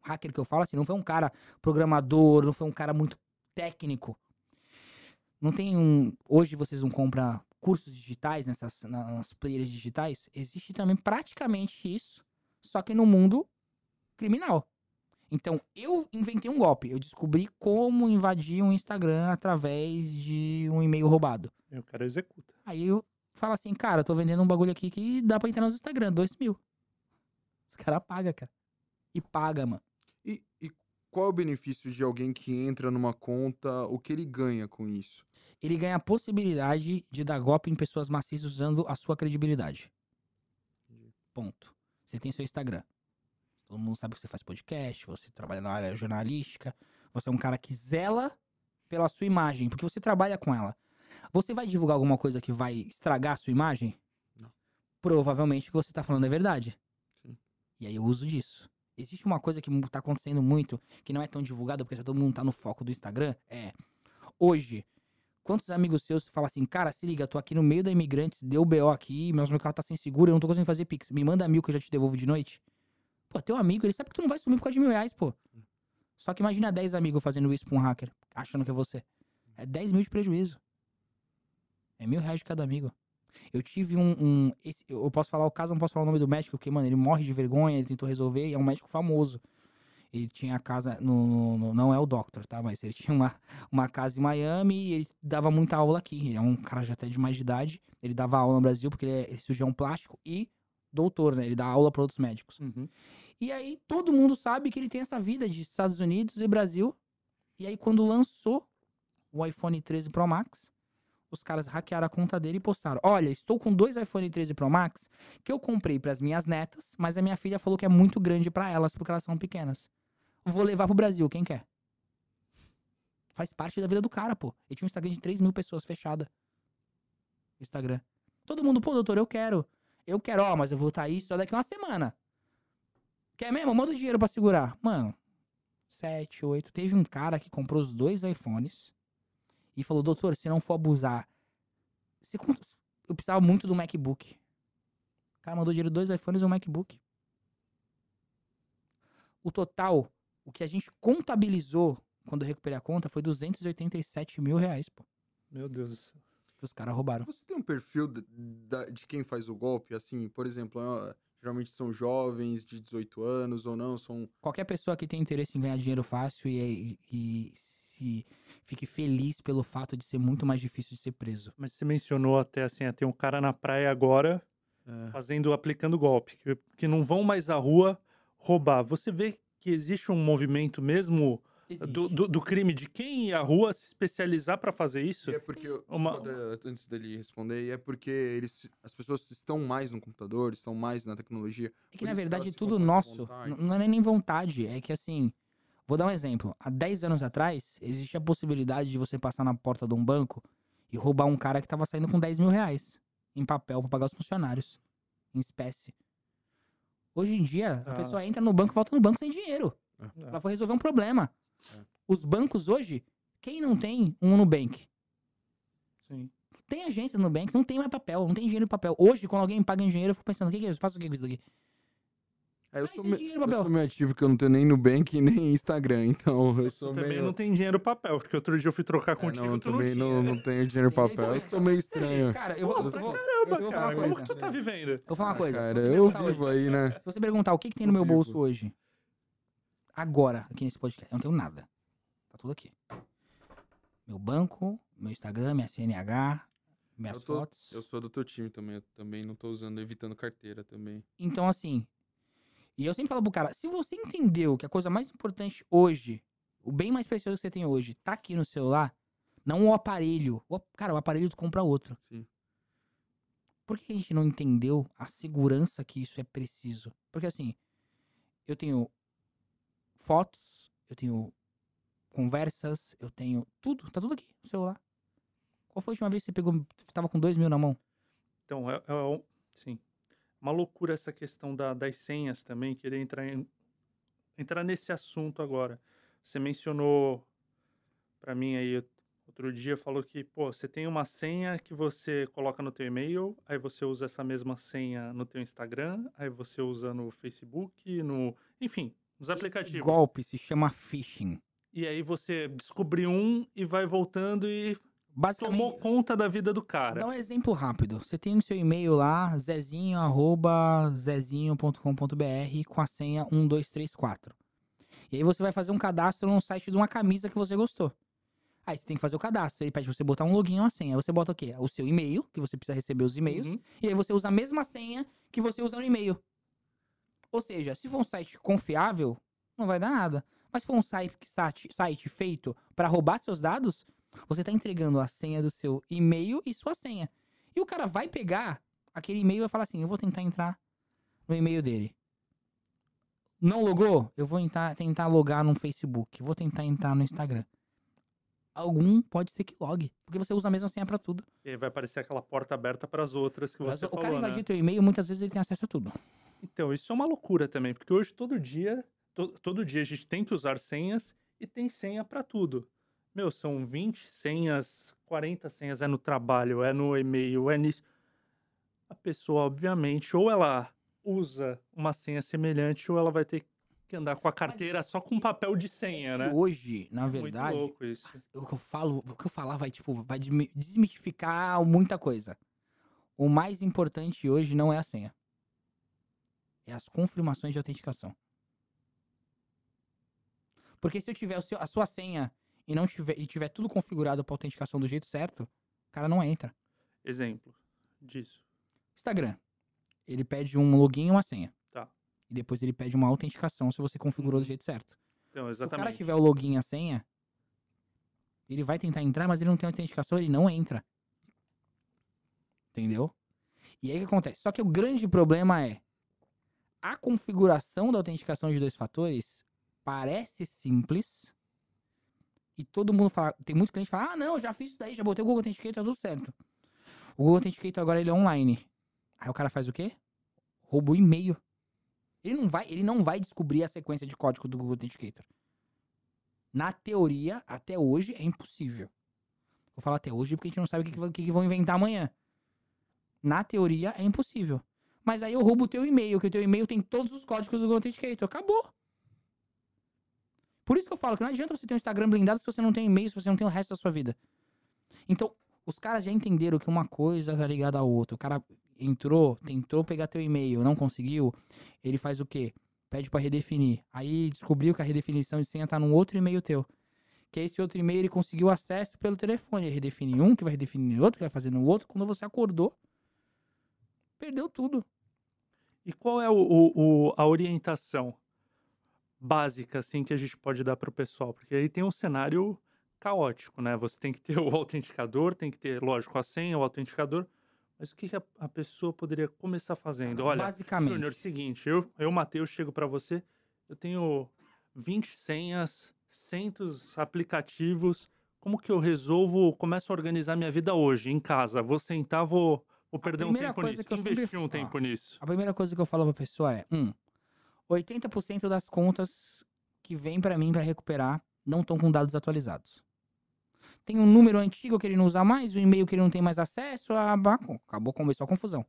Hacker que eu falo assim, não foi um cara programador, não foi um cara muito técnico. Não tem um. Hoje vocês não compram cursos digitais nessas nas players digitais. Existe também praticamente isso, só que no mundo criminal. Então, eu inventei um golpe. Eu descobri como invadir um Instagram através de um e-mail roubado. E o cara executa. Aí eu falo assim, cara, eu tô vendendo um bagulho aqui que dá pra entrar no Instagram, dois mil. Os caras pagam, cara. E paga, mano. E, e qual é o benefício de alguém que entra numa conta? O que ele ganha com isso? Ele ganha a possibilidade de dar golpe em pessoas maciças usando a sua credibilidade. Ponto. Você tem seu Instagram. Todo mundo sabe que você faz podcast, você trabalha na área jornalística. Você é um cara que zela pela sua imagem, porque você trabalha com ela. Você vai divulgar alguma coisa que vai estragar a sua imagem? Não. Provavelmente o que você tá falando é verdade. Sim. E aí eu uso disso. Existe uma coisa que tá acontecendo muito, que não é tão divulgada, porque já todo mundo tá no foco do Instagram, é... Hoje, quantos amigos seus falam assim, cara, se liga, tô aqui no meio da Imigrantes, deu BO aqui, meu carro tá sem seguro, eu não tô conseguindo fazer Pix. Me manda mil que eu já te devolvo de noite. Pô, teu amigo, ele sabe que tu não vai sumir por causa de mil reais, pô. Só que imagina 10 amigos fazendo isso pra um hacker, achando que é você. É 10 mil de prejuízo. É mil reais de cada amigo. Eu tive um. um- esse- eu posso falar o caso, não posso falar o nome do médico, porque, mano, ele morre de vergonha, ele tentou resolver, e é um médico famoso. Ele tinha a casa. No, no- não é o Doctor, tá? Mas ele [laughs] tinha uma, uma casa em Miami e ele dava muita aula aqui. Ele é um cara já até de mais de idade. Ele dava aula no Brasil porque ele é, ele é cirurgião plástico e doutor, né? Ele dá aula para outros médicos. Uhum. E aí todo mundo sabe que ele tem essa vida de Estados Unidos e Brasil. E aí quando lançou o iPhone 13 Pro Max, os caras hackearam a conta dele e postaram: "Olha, estou com dois iPhone 13 Pro Max que eu comprei para as minhas netas, mas a minha filha falou que é muito grande para elas porque elas são pequenas. Vou levar pro Brasil, quem quer?" Faz parte da vida do cara, pô. Ele tinha um Instagram de 3 mil pessoas fechada. Instagram. Todo mundo, pô, doutor, eu quero. Eu quero, ó, mas eu vou estar aí só daqui uma semana. Quer mesmo? Manda o dinheiro pra segurar. Mano, 7, 8. Teve um cara que comprou os dois iPhones e falou, doutor, se não for abusar. Comp- Eu precisava muito do MacBook. O cara mandou dinheiro dois iPhones e um MacBook. O total, o que a gente contabilizou quando eu recuperei a conta foi 287 mil reais, pô. Meu Deus do céu. Que os caras roubaram. Você tem um perfil de, de quem faz o golpe? Assim, por exemplo, ah, geralmente são jovens de 18 anos ou não? São. qualquer pessoa que tem interesse em ganhar dinheiro fácil e, e- e se fique feliz pelo fato de ser muito mais difícil de ser preso. Mas você mencionou até assim, ah, tem um cara na praia agora É, fazendo, aplicando golpe, que, que não vão mais à rua roubar. Você vê que existe um movimento mesmo do, do, do crime de quem ir à rua se especializar para fazer isso? E é porque, Uma- antes dele responder, e é porque eles, as pessoas estão mais no computador, estão mais na tecnologia. É que na verdade elas tudo nosso. Não é nem vontade. É que assim. Vou dar um exemplo. Há 10 anos atrás, existia a possibilidade de você passar na porta de um banco e roubar um cara que tava saindo com 10 mil reais em papel pra pagar os funcionários. Em espécie. Hoje em dia, a Ah. pessoa entra no banco e volta no banco sem dinheiro. Ah, Ela foi resolver um problema. É. Os bancos hoje, quem não tem um Nubank? sim. Tem agência no Nubank, não tem mais papel, não tem dinheiro em papel. Hoje, quando alguém me paga em dinheiro, eu fico pensando, o que, que é isso? Faço o que com isso daqui? É, eu, sou me- dinheiro, eu sou meio ativo que eu não tenho nem Nubank [laughs] nem Instagram, então eu sou também meio... não tem dinheiro papel, porque outro dia eu fui trocar É, contigo não, tu também não não, tenho dinheiro papel. Eu sou meio estranho. Cara, eu vou, eu Pô, vou, eu Caramba, vou falar cara, uma como coisa. que tu tá vivendo? Eu vou falar uma coisa. Cara, se, você eu perguntar hoje, vivo aí, né? se você perguntar o que, que tem no meu Eu bolso vivo. hoje, agora, aqui nesse podcast, eu não tenho nada. Tá tudo aqui. Meu banco, meu Instagram, minha CNH, minhas Eu tô- fotos. Eu sou do teu time também, eu também não tô usando, evitando carteira também. Então, assim. E eu sempre falo pro cara: se você entendeu que a coisa mais importante hoje, o bem mais precioso que você tem hoje, tá aqui no celular, não o aparelho. O, cara, o aparelho tu compra outro. Sim. Por que a gente não entendeu a segurança que isso é preciso? Porque assim, eu tenho fotos, eu tenho conversas, eu tenho tudo, tá tudo aqui no celular. Qual foi a última vez que você pegou, tava com dois mil na mão? Então, é, é sim. Uma loucura essa questão da- das senhas também, querer entrar, em- entrar nesse assunto agora. Você mencionou para mim aí outro dia, falou que, pô, você tem uma senha que você coloca no teu e-mail, aí você usa essa mesma senha no teu Instagram, aí você usa no Facebook, no... Enfim, nos Esse aplicativos. golpe se chama phishing. E aí você descobre um e vai voltando e Basicamente, tomou conta da vida do cara. dar um exemplo rápido. Você tem o seu e-mail lá, zezinho, arroba, zezinho.com.br com a senha 1234. E aí você vai fazer um cadastro no site de uma camisa que você gostou. Aí você tem que fazer o cadastro. Ele pede pra você botar um login e uma senha. Aí você bota o quê? O seu e-mail, que você precisa receber os e-mails. Uhum. E aí você usa a mesma senha que você usa no e-mail. Ou seja, se for um site confiável, não vai dar nada. Mas se for um site, site, site feito para roubar seus dados, você tá entregando a senha do seu e-mail e sua senha. E o cara vai pegar aquele e-mail e vai falar assim: eu vou tentar entrar no e-mail dele. Não logou? Eu vou tentar, tentar logar no Facebook. Vou tentar entrar no Instagram. Algum pode ser que logue, porque você usa a mesma senha para tudo. E aí vai aparecer aquela porta aberta para as outras que Mas você o falou, cara né? invadir teu e-mail, muitas vezes ele tem acesso a tudo. Então, isso é uma loucura também, porque hoje todo dia, to- todo dia a gente tem que usar senhas e tem senha para tudo. Meu, são 20 senhas, 40 senhas é no trabalho, é no e-mail, é nisso. A pessoa, obviamente, ou ela usa uma senha semelhante, ou ela vai ter que andar com a carteira só com papel de senha, né? Hoje, na É verdade, Muito louco isso. o que eu falo, o que eu falar vai, tipo, vai desmi- desmitificar muita coisa. O mais importante hoje não é a senha. É as confirmações de autenticação. Porque se eu tiver a sua senha e não tiver, e tiver tudo configurado para autenticação do jeito certo, o cara não entra. Exemplo disso. Instagram. Ele pede um login e uma senha. Tá. E depois ele pede uma autenticação se você configurou do jeito certo. Então, Se o cara exatamente. tiver o login e a senha, ele vai tentar entrar, mas ele não tem autenticação, ele não entra. Entendeu? E aí o que acontece? Só que o grande problema é a configuração da autenticação de dois fatores parece simples. E todo mundo fala, tem muito cliente que fala: "Ah, não, já fiz isso daí, já botei o Google Authenticator, tá tudo certo". O Google Authenticator agora ele é online. Aí o cara faz o quê? Rouba o e-mail. Ele não vai, ele não vai descobrir a sequência de código do Google Authenticator. Na teoria, até hoje, é impossível. Vou falar até hoje porque a gente não sabe o que, que, que vão inventar amanhã. Na teoria, é impossível. Mas aí eu roubo o teu e-mail, que o teu e-mail tem todos os códigos do Google Authenticator. Acabou. Por isso que eu falo que não adianta você ter um Instagram blindado se você não tem e-mail, se você não tem o resto da sua vida. Então, os caras já entenderam que uma coisa tá ligada à outra. O cara entrou, tentou pegar teu e-mail, não conseguiu, ele faz o quê? Pede pra redefinir. Aí descobriu que a redefinição de senha tá num outro e-mail teu. Que esse outro e-mail ele conseguiu acesso pelo telefone. Ele redefine um, que vai redefinir outro, que vai fazer no outro. Quando você acordou, perdeu tudo. E qual é o, o- o- a orientação básica assim que a gente pode dar para o pessoal? Porque aí tem um cenário caótico, né? Você tem que ter [laughs] o autenticador, tem que ter, lógico, a senha, o autenticador. Mas o que, a, a pessoa poderia começar fazendo? Olha, Basicamente. Júnior, seguinte, eu, eu Matheus, chego para você, eu tenho 20 senhas, centos aplicativos. Como que eu resolvo, começo a organizar minha vida hoje, em casa? Vou sentar, vou, vou perder um tempo nisso, eu sempre investir um [laughs] tempo nisso. A primeira coisa que eu falo pra pessoa é: um, 80% das contas que vem pra mim pra recuperar não estão com dados atualizados. Tem um número antigo que ele não usa mais, um e-mail que ele não tem mais acesso, a... acabou, começou a confusão.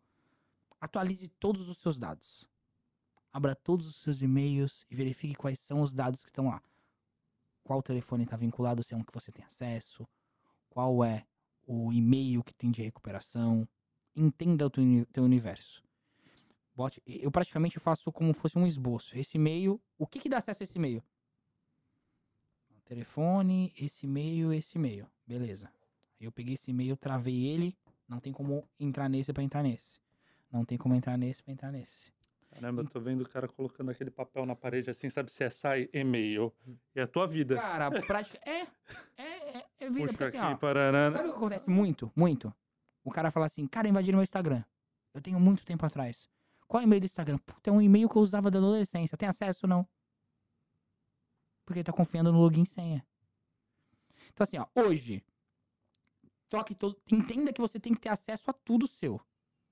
Atualize todos os seus dados. Abra todos os seus e-mails e verifique quais são os dados que estão lá. Qual telefone está vinculado, se é um que você tem acesso, qual é o e-mail que tem de recuperação. Entenda o teu universo. Bote, eu praticamente faço como fosse um esboço. Esse e-mail, o que, que dá acesso a esse e-mail? Telefone, esse e-mail, esse e-mail. Beleza. Aí eu peguei esse e-mail, travei ele. Não tem como entrar nesse pra entrar nesse. Não tem como entrar nesse pra entrar nesse. Caramba, eu tô vendo o cara colocando aquele papel na parede assim, sabe? Se é sai e-mail. É a tua vida. Cara, [laughs] prática. É, é, é, é vida. Porque Puxa assim, aqui, ó, parará. Sabe o que acontece muito? Muito. O cara fala assim, cara, invadiram meu Instagram. Eu tenho muito tempo atrás. Qual é o e-mail do Instagram? Puta, é um e-mail que eu usava da adolescência. Tem acesso ou não? Porque ele tá confiando no login e senha. Então assim, ó, hoje, toque todo. Entenda que você tem que ter acesso a tudo seu.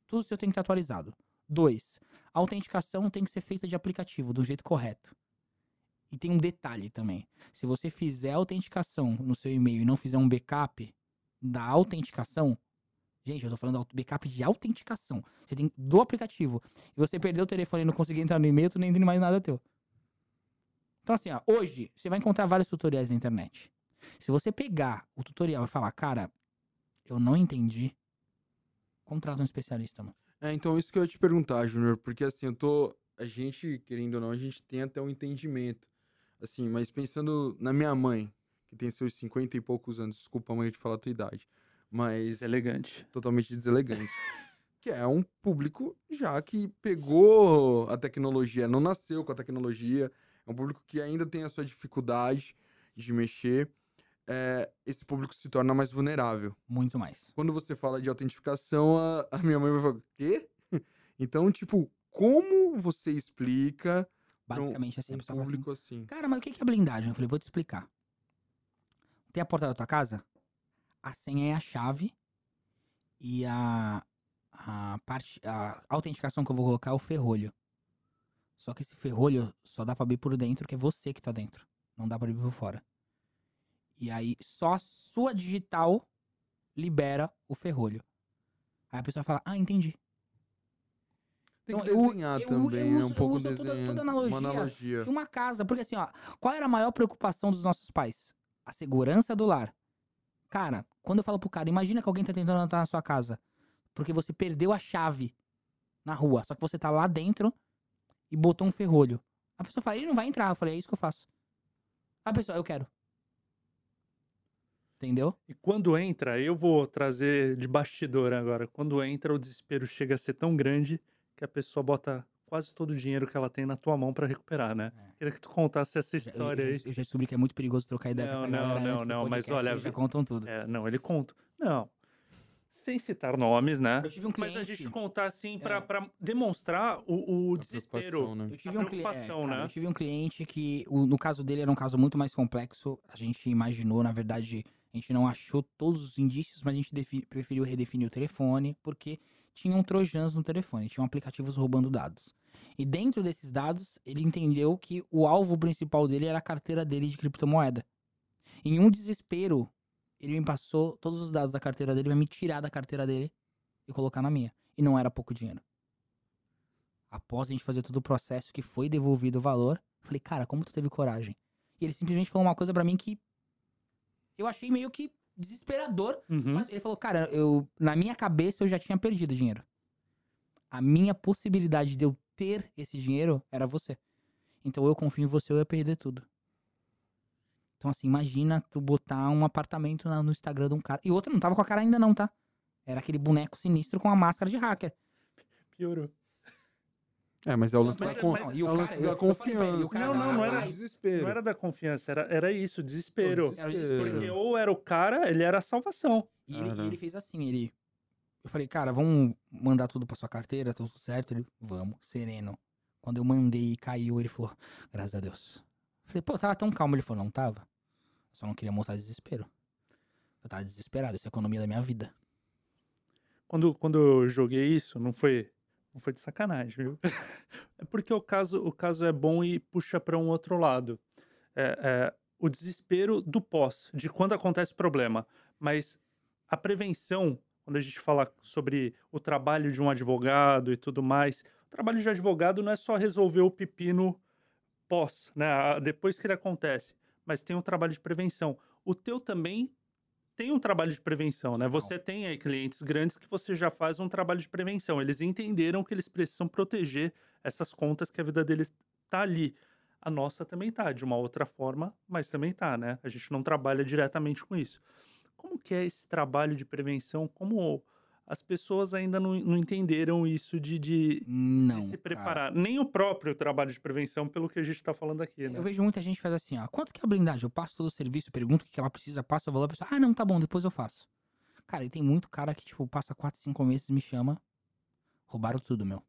Tudo seu tem que estar atualizado. Dois, a autenticação tem que ser feita de aplicativo, do jeito correto. E tem um detalhe também. Se você fizer a autenticação no seu e-mail e não fizer um backup da autenticação, gente, eu tô falando backup de autenticação. Você tem do aplicativo. E você perdeu o telefone e não conseguiu entrar no e-mail, tu nem tem mais nada teu. Então assim, ó, hoje você vai encontrar vários tutoriais na internet. Se você pegar o tutorial e falar, cara, eu não entendi, contrata um especialista, mano. É, então isso que eu ia te perguntar, Júnior, porque assim, eu tô. A gente, querendo ou não, a gente tem até um entendimento. Assim, mas pensando na minha mãe, que tem seus 50 e poucos anos, desculpa, mãe, de falar a tua idade. Mas Elegante. totalmente deselegante. [laughs] que é um público já que pegou a tecnologia, não nasceu com a tecnologia, é um público que ainda tem a sua dificuldade de mexer. É, esse público se torna mais vulnerável. Muito mais. Quando você fala de autentificação, a, a minha mãe vai falar, quê? [laughs] Então, tipo, como você explica Basicamente assim, um fala assim, público assim? Cara, mas o que é blindagem? Eu falei, vou te explicar. Tem a porta da tua casa? A senha é a chave e a, a parte, a autenticação que eu vou colocar é o ferrolho. Só que esse ferrolho só dá pra abrir por dentro, que é você que tá dentro. Não dá pra abrir por fora. E aí, só a sua digital libera o ferrolho. Aí a pessoa fala, ah, entendi. Tem Então, que eu- desenhar eu- também, eu né? uso- Um eu pouco uso toda- toda analogia Uma analogia. de uma casa. Porque assim, ó, qual era a maior preocupação dos nossos pais? A segurança do lar. Cara, quando eu falo pro cara, imagina que alguém tá tentando entrar na sua casa. Porque você perdeu a chave na rua. Só que você tá lá dentro e botou um ferrolho. A pessoa fala, ele não vai entrar. Eu falei, é isso que eu faço. A pessoa, eu quero. Entendeu? E quando entra, eu vou trazer de bastidor agora. Quando entra, o desespero chega a ser tão grande que a pessoa bota quase todo o dinheiro que ela tem na tua mão pra recuperar, né? É. Queria que tu contasse essa Já- eu- história eu, aí. eu já descobri que é muito perigoso trocar ideia Não, com essa não, galera não, não, mas olha, eles já contam tudo. É, não, ele conta. Não. Sem citar nomes, né? Eu tive um Mas cliente... a gente contar assim pra, É. demonstrar o, o A desespero. né? Eu tive, A um cli- é, cara, né? eu tive um cliente que, o- no caso dele, era um caso muito mais complexo. A gente imaginou, na verdade, a gente não achou todos os indícios, mas a gente defi- preferiu redefinir o telefone, porque tinham trojans no telefone, tinham aplicativos roubando dados. E dentro desses dados, ele entendeu que o alvo principal dele era a carteira dele de criptomoeda. Em um desespero, ele me passou todos os dados da carteira dele, vai me tirar da carteira dele e colocar na minha. E não era pouco dinheiro. Após a gente fazer todo o processo que foi devolvido o valor, falei, cara, como tu teve coragem? E ele simplesmente falou uma coisa pra mim que eu achei meio que desesperador. Uhum. Mas ele falou, cara, eu na minha cabeça eu já tinha perdido dinheiro. A minha possibilidade de eu ter esse dinheiro era você. Então eu confio em você, eu ia perder tudo. Então assim, imagina tu botar um apartamento no Instagram de um cara. E outro não tava com a cara ainda não, tá? Era aquele boneco sinistro com a máscara de hacker. Piorou. É, mas é o lance Mas- da, confiança. o cara Não, não, não era- o desespero. Não era da confiança, era, era isso, desespero. Era o desespero. Porque ou era o cara, ele era a salvação. E ele, e ele fez assim, ele. Eu falei, cara, vamos mandar tudo pra sua carteira, tá tudo certo? Ele, vamos, sereno. Quando eu mandei e caiu, ele falou, graças a Deus. Eu falei, pô, tava tão calmo. Ele falou, não tava. Eu só não queria mostrar desespero. Eu tava desesperado, isso é a economia da minha vida. Quando, quando eu joguei isso, não foi, não foi de sacanagem, viu? [laughs] É porque o caso, o caso é bom e puxa para um outro lado. É, é, o desespero do pós, de quando acontece o problema. Mas a prevenção, quando a gente fala sobre o trabalho de um advogado e tudo mais, o trabalho de advogado não é só resolver o pepino pós, né? Depois que ele acontece, mas tem um trabalho de prevenção. O teu também tem um trabalho de prevenção, né? Você tem aí clientes grandes que você já faz um trabalho de prevenção. Eles entenderam que eles precisam proteger essas contas que a vida deles tá ali. A nossa também tá, de uma outra forma, mas também tá, né? A gente não trabalha diretamente com isso. Como que é esse trabalho de prevenção? Como as pessoas ainda não, não entenderam isso de, de, de Não. se cara. preparar? Nem o próprio trabalho de prevenção, pelo que a gente tá falando aqui, né? Eu vejo muita gente faz assim, ó. Quanto que é a blindagem? Eu passo todo o serviço, pergunto o que ela precisa, passo o valor, a pessoa, ah, não, tá bom, depois eu faço. Cara, e tem muito cara que, tipo, passa 4, 5 meses e me chama. Roubaram tudo, meu.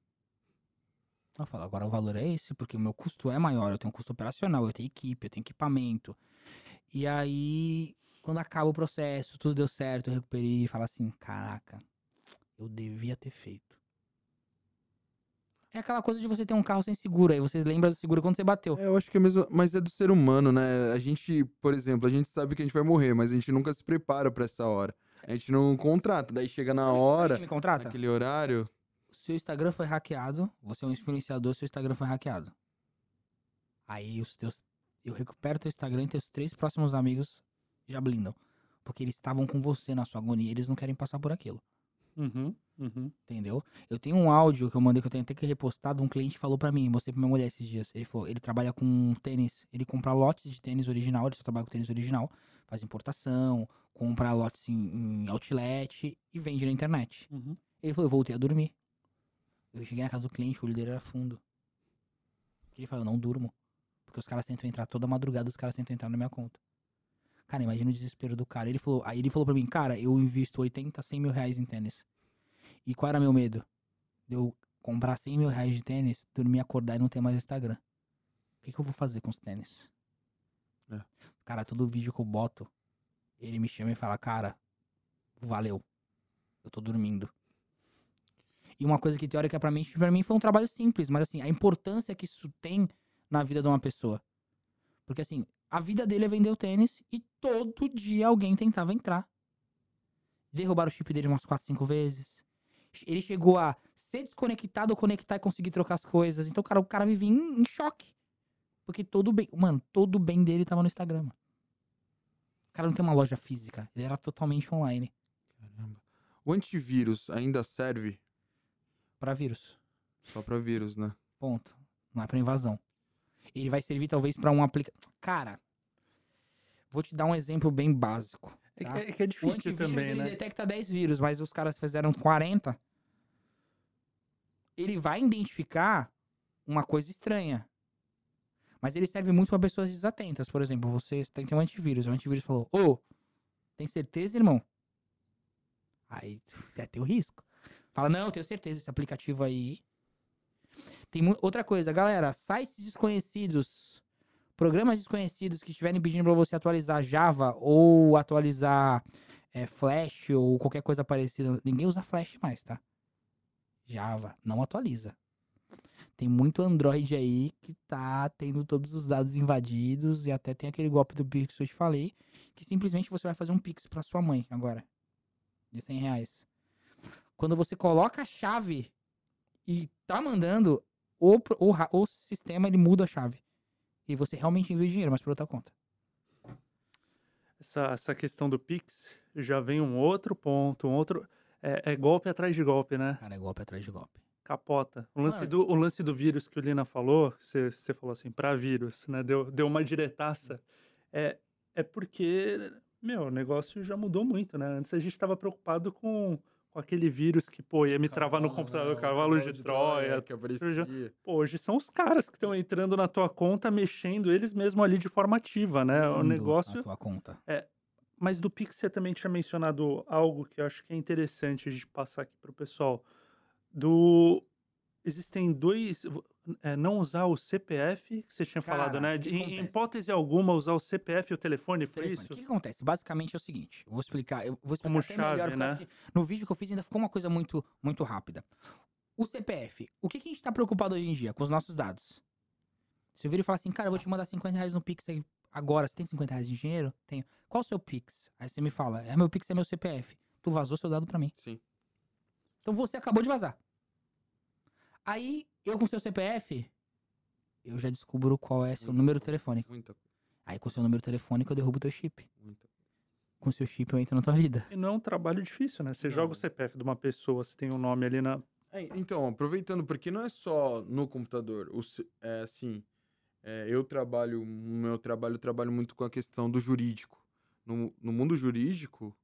Eu falo, agora o valor é esse, porque o meu custo é maior, eu tenho um custo operacional, eu tenho equipe, eu tenho equipamento. E aí, quando acaba o processo, tudo deu certo, eu recuperei e falo assim, caraca, eu devia ter feito. É aquela coisa de você ter um carro sem seguro, aí você lembra do seguro quando você bateu. É, eu acho que é mesmo, mas é do ser humano, né? A gente, por exemplo, a gente sabe que a gente vai morrer, mas a gente nunca se prepara pra essa hora. A gente não contrata, daí chega na Sabe- sabe hora, quem me contrata? naquele horário. seu Instagram foi hackeado, você é um influenciador, seu Instagram foi hackeado. Aí os teus. Eu recupero teu Instagram e teus três próximos amigos já blindam. Porque eles estavam com você na sua agonia eles não querem passar por aquilo. Uhum, uhum. Entendeu? Eu tenho um áudio que eu mandei que eu tenho até que repostar um cliente falou pra mim, mostrei pra minha mulher esses dias. Ele falou, ele trabalha com tênis, ele compra lotes de tênis original, ele só trabalha com tênis original, faz importação, compra lotes em, em outlet e vende na internet. Uhum. Ele falou, eu voltei a dormir. Eu cheguei na casa do cliente, o olho dele era fundo. Ele falou, eu não durmo. Porque os caras tentam entrar toda madrugada, os caras tentam entrar na minha conta. Cara, imagina o desespero do cara. Ele falou, aí ele falou pra mim, cara, eu invisto 80, 100 mil reais em tênis. E qual era meu medo? De eu comprar 100 mil reais de tênis, dormir, acordar e não ter mais Instagram. O que, que eu vou fazer com os tênis? É. Cara, todo vídeo que eu boto, ele me chama e fala, cara, valeu. Eu tô dormindo. E uma coisa que mim, pra mim foi um trabalho simples, mas assim, a importância que isso tem na vida de uma pessoa. Porque assim, a vida dele é vender o tênis e todo dia alguém tentava entrar. Derrubaram o chip dele umas 4, 5 vezes. Ele chegou a ser desconectado, conectar e conseguir trocar as coisas. Então, cara, o cara vivia em, em choque. Porque todo bem, mano, todo bem dele tava no Instagram. Mano. O cara não tem uma loja física, ele era totalmente online. Caramba. O antivírus ainda serve Pra vírus. só pra vírus, né? Ponto. Não é pra invasão. Ele vai servir talvez pra um aplicativo. Cara, vou te dar um exemplo bem básico. É, Tá. que- é que é O difícil antivírus também, ele né? detecta 10 vírus, mas os caras fizeram 40. Ele vai identificar uma coisa estranha. Mas ele serve muito pra pessoas desatentas. Por exemplo, você tem, tem um antivírus. O antivírus falou: Ô, tem certeza, irmão? Aí é teu risco. Fala, não, tenho certeza, esse aplicativo aí. Tem outra coisa, galera, sites desconhecidos, programas desconhecidos que estiverem pedindo pra você atualizar Java ou atualizar é, Flash ou qualquer coisa parecida. Ninguém usa Flash mais, tá? Java, não atualiza. Tem muito Android aí que tá tendo todos os dados invadidos e até tem aquele golpe do Pix que eu te falei, que simplesmente você vai fazer um Pix pra sua mãe agora, de 100 reais. Quando você coloca a chave e tá mandando, o, o, o sistema ele muda a chave. E você realmente envia dinheiro, mas por outra conta. Essa, essa questão do Pix já vem um outro ponto, um outro. É, é golpe atrás de golpe, né? Cara, é golpe atrás de golpe. Capota. O lance, do, o lance do vírus que o Lina falou, você você falou assim, pra vírus, né? Deu, deu uma diretaça. É, é porque, meu, o negócio já mudou muito, né? Antes a gente tava preocupado com, com aquele vírus que, pô, ia me travar no Cavalo, computador, né? O cavalo de Troia. que aparecia. Pô, hoje são os caras que estão entrando na tua conta, mexendo eles mesmo ali de forma ativa, né? O Indo negócio. Na tua conta. Mas do Pix você também tinha mencionado algo que eu acho que é interessante a gente passar aqui para o pessoal. Do existem dois, é, não usar o CPF que você tinha falado, Cara, né? o que De- em, hipótese alguma usar o CPF e o telefone, foi Telefone. isso? O que, que acontece? Basicamente é o seguinte, eu vou explicar, eu vou explicar Como até chave, melhor, né? no vídeo que eu fiz ainda ficou uma coisa muito, muito rápida. O CPF, o que, que a gente tá preocupado hoje em dia com os nossos dados? Se eu vir e falar assim, cara, eu vou te mandar 50 reais no Pix aí agora, você tem 50 reais de dinheiro? Tenho. Qual o seu Pix? Aí você me fala, é meu Pix, é meu CPF. Tu vazou seu dado pra mim. Sim. Então você acabou de vazar. Aí, eu com seu CPF, eu já descubro qual é seu Muita número telefônico. Muita, Aí com seu número telefônico eu derrubo teu chip. muita. Com seu chip eu entro na tua vida. E não é um trabalho difícil, né? Você Não. joga o CPF de uma pessoa, você tem um nome ali na. É, então, aproveitando, porque não é só no computador. O, se- é assim, é, eu trabalho, no meu trabalho, eu trabalho muito com a questão do jurídico. No, no mundo jurídico,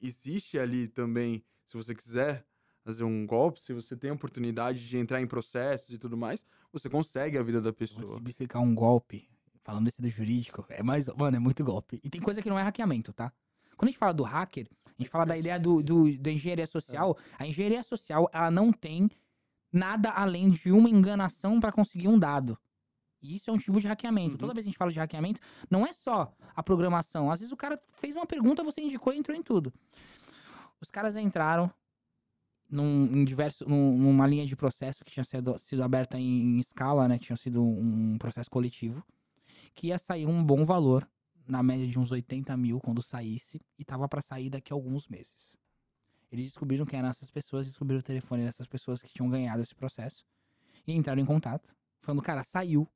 existe ali também, se você quiser fazer um golpe, se você tem a oportunidade de entrar em processos e tudo mais, você consegue a vida da Vou pessoa. te explicar um golpe. Falando desse do jurídico, é mais. Mano, é muito golpe. E tem coisa que não é hackeamento, tá? Quando a gente fala do hacker, a gente fala da ideia do, do- da engenharia social. [laughs] A engenharia social, ela não tem nada além de uma enganação pra conseguir um dado. E isso é um tipo de hackeamento. Uhum. Toda vez que a gente fala de hackeamento, não é só a programação. Às vezes o cara fez uma pergunta, você indicou e entrou em tudo. Os caras entraram num, em diverso, num- numa linha de processo que tinha sido, sido aberta em, em escala, né? Tinha sido um processo coletivo. Que ia sair um bom valor, na média de uns 80 mil quando saísse, e tava pra sair daqui a alguns meses. Eles descobriram quem eram essas pessoas, descobriram o telefone dessas pessoas que tinham ganhado esse processo. E entraram em contato, falando, cara, saiu.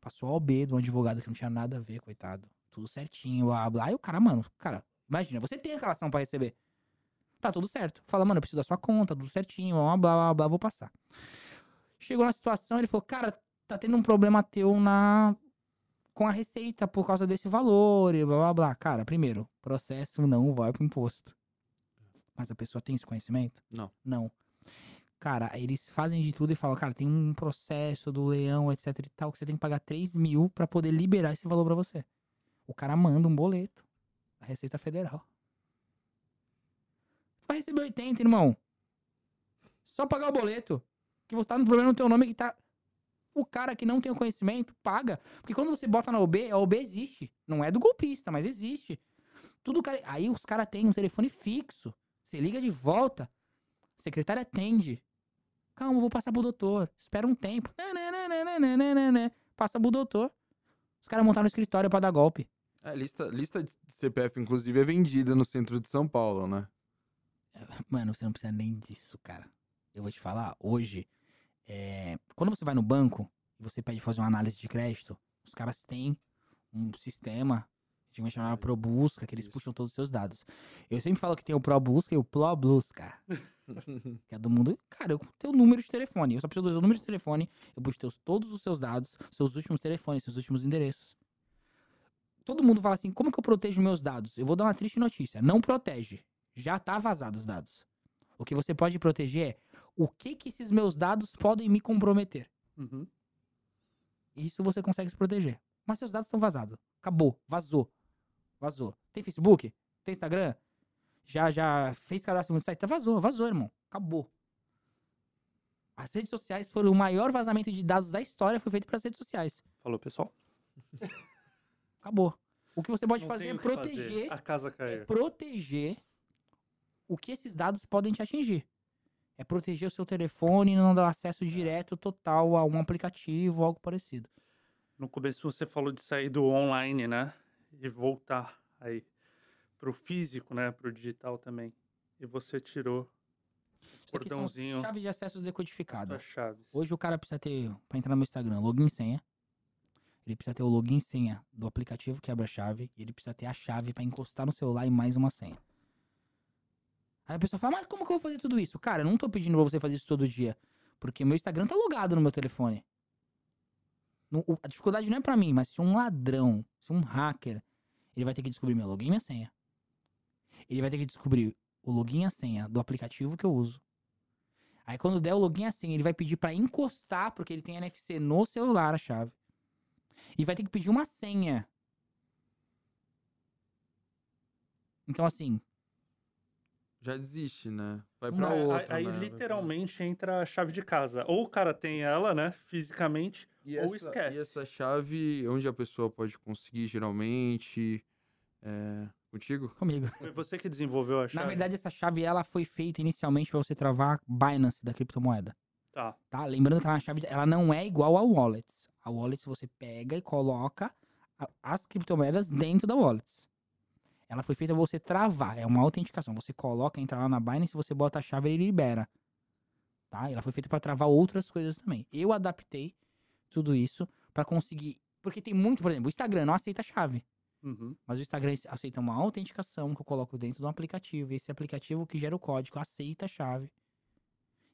Passou ao B do advogado que não tinha nada a ver, coitado. Tudo certinho, blá, blá. E o cara, mano, cara, imagina, você tem a relação pra receber. Tá tudo certo. Fala, mano, eu preciso da sua conta, tudo certinho, blá, blá, blá, blá, vou passar. Chegou na situação, ele falou, cara, tá tendo um problema teu na com a receita por causa desse valor e blá blá blá. Cara, primeiro, processo não vai pro imposto. Mas a pessoa tem esse conhecimento? Não. Não. Cara, eles fazem de tudo e falam, cara, tem um processo do leão, etc e tal, que você tem que pagar 3 mil pra poder liberar esse valor pra você. O cara manda um boleto da Receita Federal. Vai receber 80, irmão. Só pagar o boleto. Que você tá no problema no teu nome que tá. O cara que não tem o conhecimento, paga. Porque quando você bota na OB, a OB existe. Não é do golpista, mas existe. Tudo cara... Aí os caras têm um telefone fixo. Você liga de volta. A secretária atende. Calma, vou passar pro doutor. Espera um tempo. Nananana. Passa pro doutor. Os caras montaram um escritório pra dar golpe. É, lista, lista de CPF, inclusive, é vendida no centro de São Paulo, né? [laughs] Mano, você não precisa nem disso, cara. Eu vou te falar, hoje, é, quando você vai no banco e você pede fazer uma análise de crédito, os caras têm um sistema de uma chamada ProBusca, que eles Isso. puxam todos os seus dados. Eu sempre falo que tem o ProBusca e o ProBusca, que [laughs] é do mundo. Cara, eu tenho o número de telefone. Eu só preciso do número de telefone, eu puxo teus, todos os seus dados, seus últimos telefones, seus últimos endereços. Todo mundo fala assim, como que eu protejo meus dados? Eu vou dar uma triste notícia. Não protege. Já tá vazado os dados. O que você pode proteger é o que que esses meus dados podem me comprometer. Uhum. Isso você consegue se proteger. Mas seus dados estão vazados. Acabou. Vazou. Vazou. Tem Facebook? Tem Instagram? Já, já fez cadastro no site? Tá vazou. Vazou, irmão. Acabou. As redes sociais foram o maior vazamento de dados da história. Foi feito para as redes sociais. Falou, pessoal. Acabou. O que você pode Não fazer é que fazer. proteger A casa é caiu. proteger o que esses dados podem te atingir. É proteger o seu telefone e não dar acesso direto total a um aplicativo ou algo parecido. No começo você falou de sair do online, né? E voltar aí pro físico, né? Pro digital também. E você tirou são Cordãozinho. chaves de acesso chaves. Hoje o cara precisa ter, pra entrar no meu Instagram, login e senha. Ele precisa ter o login e senha do aplicativo que abre a chave. E ele precisa ter a chave pra encostar no celular e mais uma senha. Aí a pessoa fala, mas como que eu vou fazer tudo isso? Cara, eu não tô pedindo pra você fazer isso todo dia. Porque meu Instagram tá logado no meu telefone. A dificuldade não é pra mim, mas se um ladrão, se um hacker, ele vai ter que descobrir meu login e minha senha. Ele vai ter que descobrir o login e a senha do aplicativo que eu uso. Aí quando der o login e a senha, ele vai pedir pra encostar, porque ele tem NFC no celular a chave. E vai ter que pedir uma senha. Então assim, Já desiste, né? Vai Não, pra É, aí- outra, aí né? Vai pra literalmente entra a chave de casa. Ou o cara tem ela, né? Fisicamente. E Ou essa, esquece. E essa chave, onde a pessoa pode conseguir geralmente? É... Contigo? comigo. Foi você que desenvolveu a chave. Na verdade, essa chave ela foi feita inicialmente pra você travar a Binance da criptomoeda. Tá. Tá? Lembrando que ela, é uma chave, ela não é igual a wallets. A wallets você pega e coloca as criptomoedas dentro da wallets. Ela foi feita pra você travar, é uma autenticação. Você coloca, entra lá na Binance, você bota a chave e ele libera. Tá? Ela foi feita pra travar outras coisas também. Eu adaptei tudo isso pra conseguir, porque tem muito, por exemplo, o Instagram não aceita chave. Uhum. Mas o Instagram aceita uma autenticação que eu coloco dentro do aplicativo. E esse aplicativo que gera o código aceita a chave.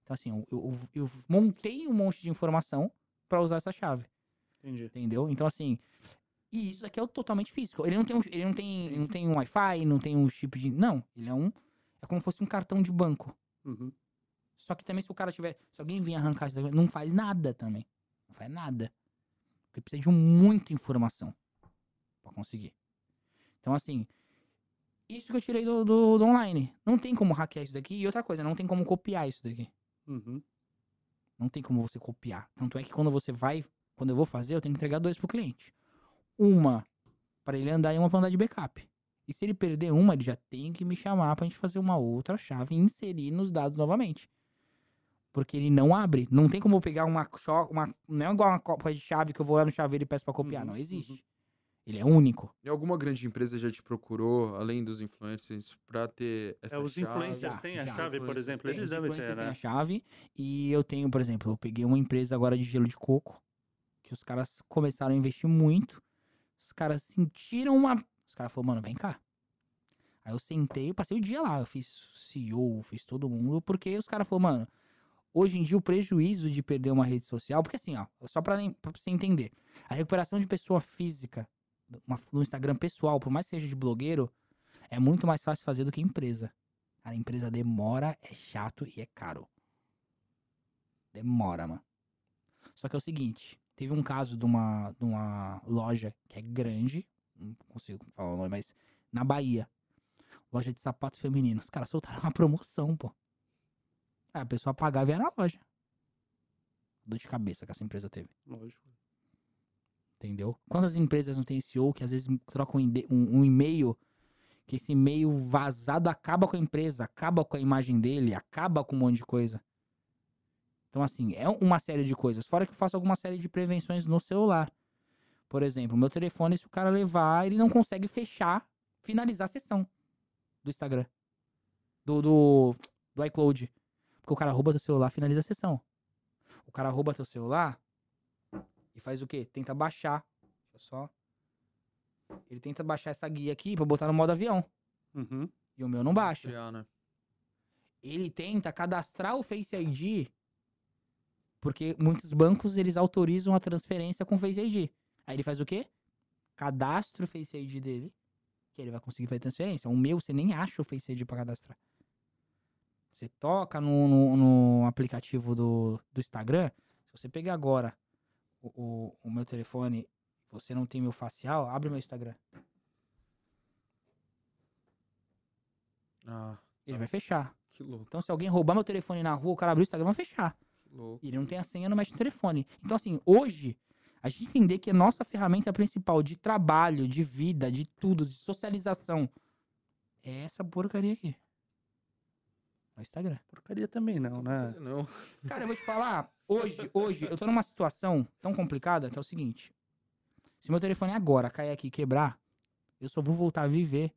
Então, assim, eu, eu- eu montei um monte de informação pra usar essa chave. Entendi. Entendeu? Então, assim. E isso daqui é totalmente físico. Ele não tem um, ele não tem, não tem um Wi-Fi, não tem um chip de. Não. Ele é um. É como se fosse um cartão de banco. Uhum. Só que também se o cara tiver. Se alguém vir arrancar isso daqui, não faz nada também. Não faz nada. Porque precisa de muita informação pra conseguir. Então, assim. Isso que eu tirei do, do, do online. Não tem como hackear isso daqui. E outra coisa, não tem como copiar isso daqui. Uhum. Não tem como você copiar. Tanto é que quando você vai. Quando eu vou fazer, eu tenho que entregar dois pro cliente. Uma pra ele andar e uma pra andar de backup. E se ele perder uma, ele já tem que me chamar pra gente fazer uma outra chave e inserir nos dados novamente. Porque ele não abre. Não tem como eu pegar uma, uma Não é igual uma copa de chave que eu vou lá no chaveiro e peço pra copiar. Uhum, não existe. uhum. Ele é único. E alguma grande empresa já te procurou, além dos influencers, pra ter essa É, os chave? influencers têm a já. chave, por exemplo. têm. Eles Os devem influencers ter, têm né? a chave. E eu tenho, por exemplo, eu peguei uma empresa agora de gelo de coco. Que os caras começaram a investir muito. Os caras sentiram uma. Os caras falaram, mano, vem cá. Aí eu sentei, passei o dia lá. Eu fiz CEO, fiz todo mundo. Porque os caras falaram, mano, hoje em dia o prejuízo de perder uma rede social. Porque assim, ó, só pra, pra você entender. A recuperação de pessoa física uma- no Instagram pessoal, por mais que seja de blogueiro, é muito mais fácil fazer do que empresa. A empresa demora, é chato e é caro. Demora, mano. Só que é o seguinte, teve um caso de uma, de uma loja que é grande, não consigo falar o nome, mas na Bahia. Loja de sapatos femininos. Os caras soltaram uma promoção, pô. Aí a pessoa pagava e ia na loja. Dor de cabeça que essa empresa teve. Lógico. Entendeu? Quantas empresas não tem CEO que às vezes trocam um, um- um e-mail, que esse e-mail vazado acaba com a empresa, acaba com a imagem dele, acaba com um monte de coisa. Então, assim, é uma série de coisas. Fora que eu faço alguma série de prevenções no celular. Por exemplo, meu telefone, se o cara levar, ele não consegue fechar, finalizar a sessão do Instagram. Do, do, do iCloud. Porque o cara rouba teu celular, finaliza a sessão. O cara rouba teu celular, e faz o quê? Tenta baixar. Deixa eu só. Ele tenta baixar essa guia aqui pra botar no modo avião. Uhum. E o meu não baixa. Né? Ele tenta cadastrar o Face ID. Porque muitos bancos eles autorizam a transferência com Face ID. Aí ele faz o quê? Cadastra o Face ID dele. Que ele vai conseguir fazer transferência. O meu, você nem acha o Face ID pra cadastrar. Você toca no, no, no aplicativo do, do Instagram. Se você pegar agora o, o, o meu telefone, você não tem meu facial, abre meu Instagram. Ah, Ele vai fechar. que louco, Então, se alguém roubar meu telefone na rua, o cara abrir o Instagram, vai fechar. Louco. E ele não tem a senha, não mexe no telefone. Então, assim, hoje, a gente entender que a nossa ferramenta principal de trabalho, de vida, de tudo, de socialização, é essa porcaria aqui. É O Instagram. Porcaria também não, né? Não. Cara, eu vou te falar, hoje, hoje, eu tô numa situação tão complicada que é o seguinte. Se meu telefone agora cair aqui e quebrar, eu só vou voltar a viver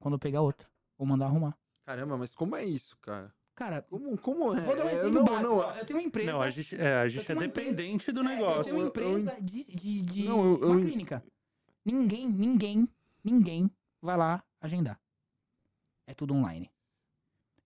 quando eu pegar outro. Ou mandar arrumar. Caramba, mas como é isso, cara? Cara, Como, como é? vou dar um exemplo não, básico. não. Eu tenho uma empresa. Não, a gente, é, a gente é uma empresa- dependente do É, Eu negócio. tenho uma Eu- eu empresa de, de, de Não, eu- uma eu- clínica. Ninguém, ninguém, ninguém vai lá agendar. É tudo online.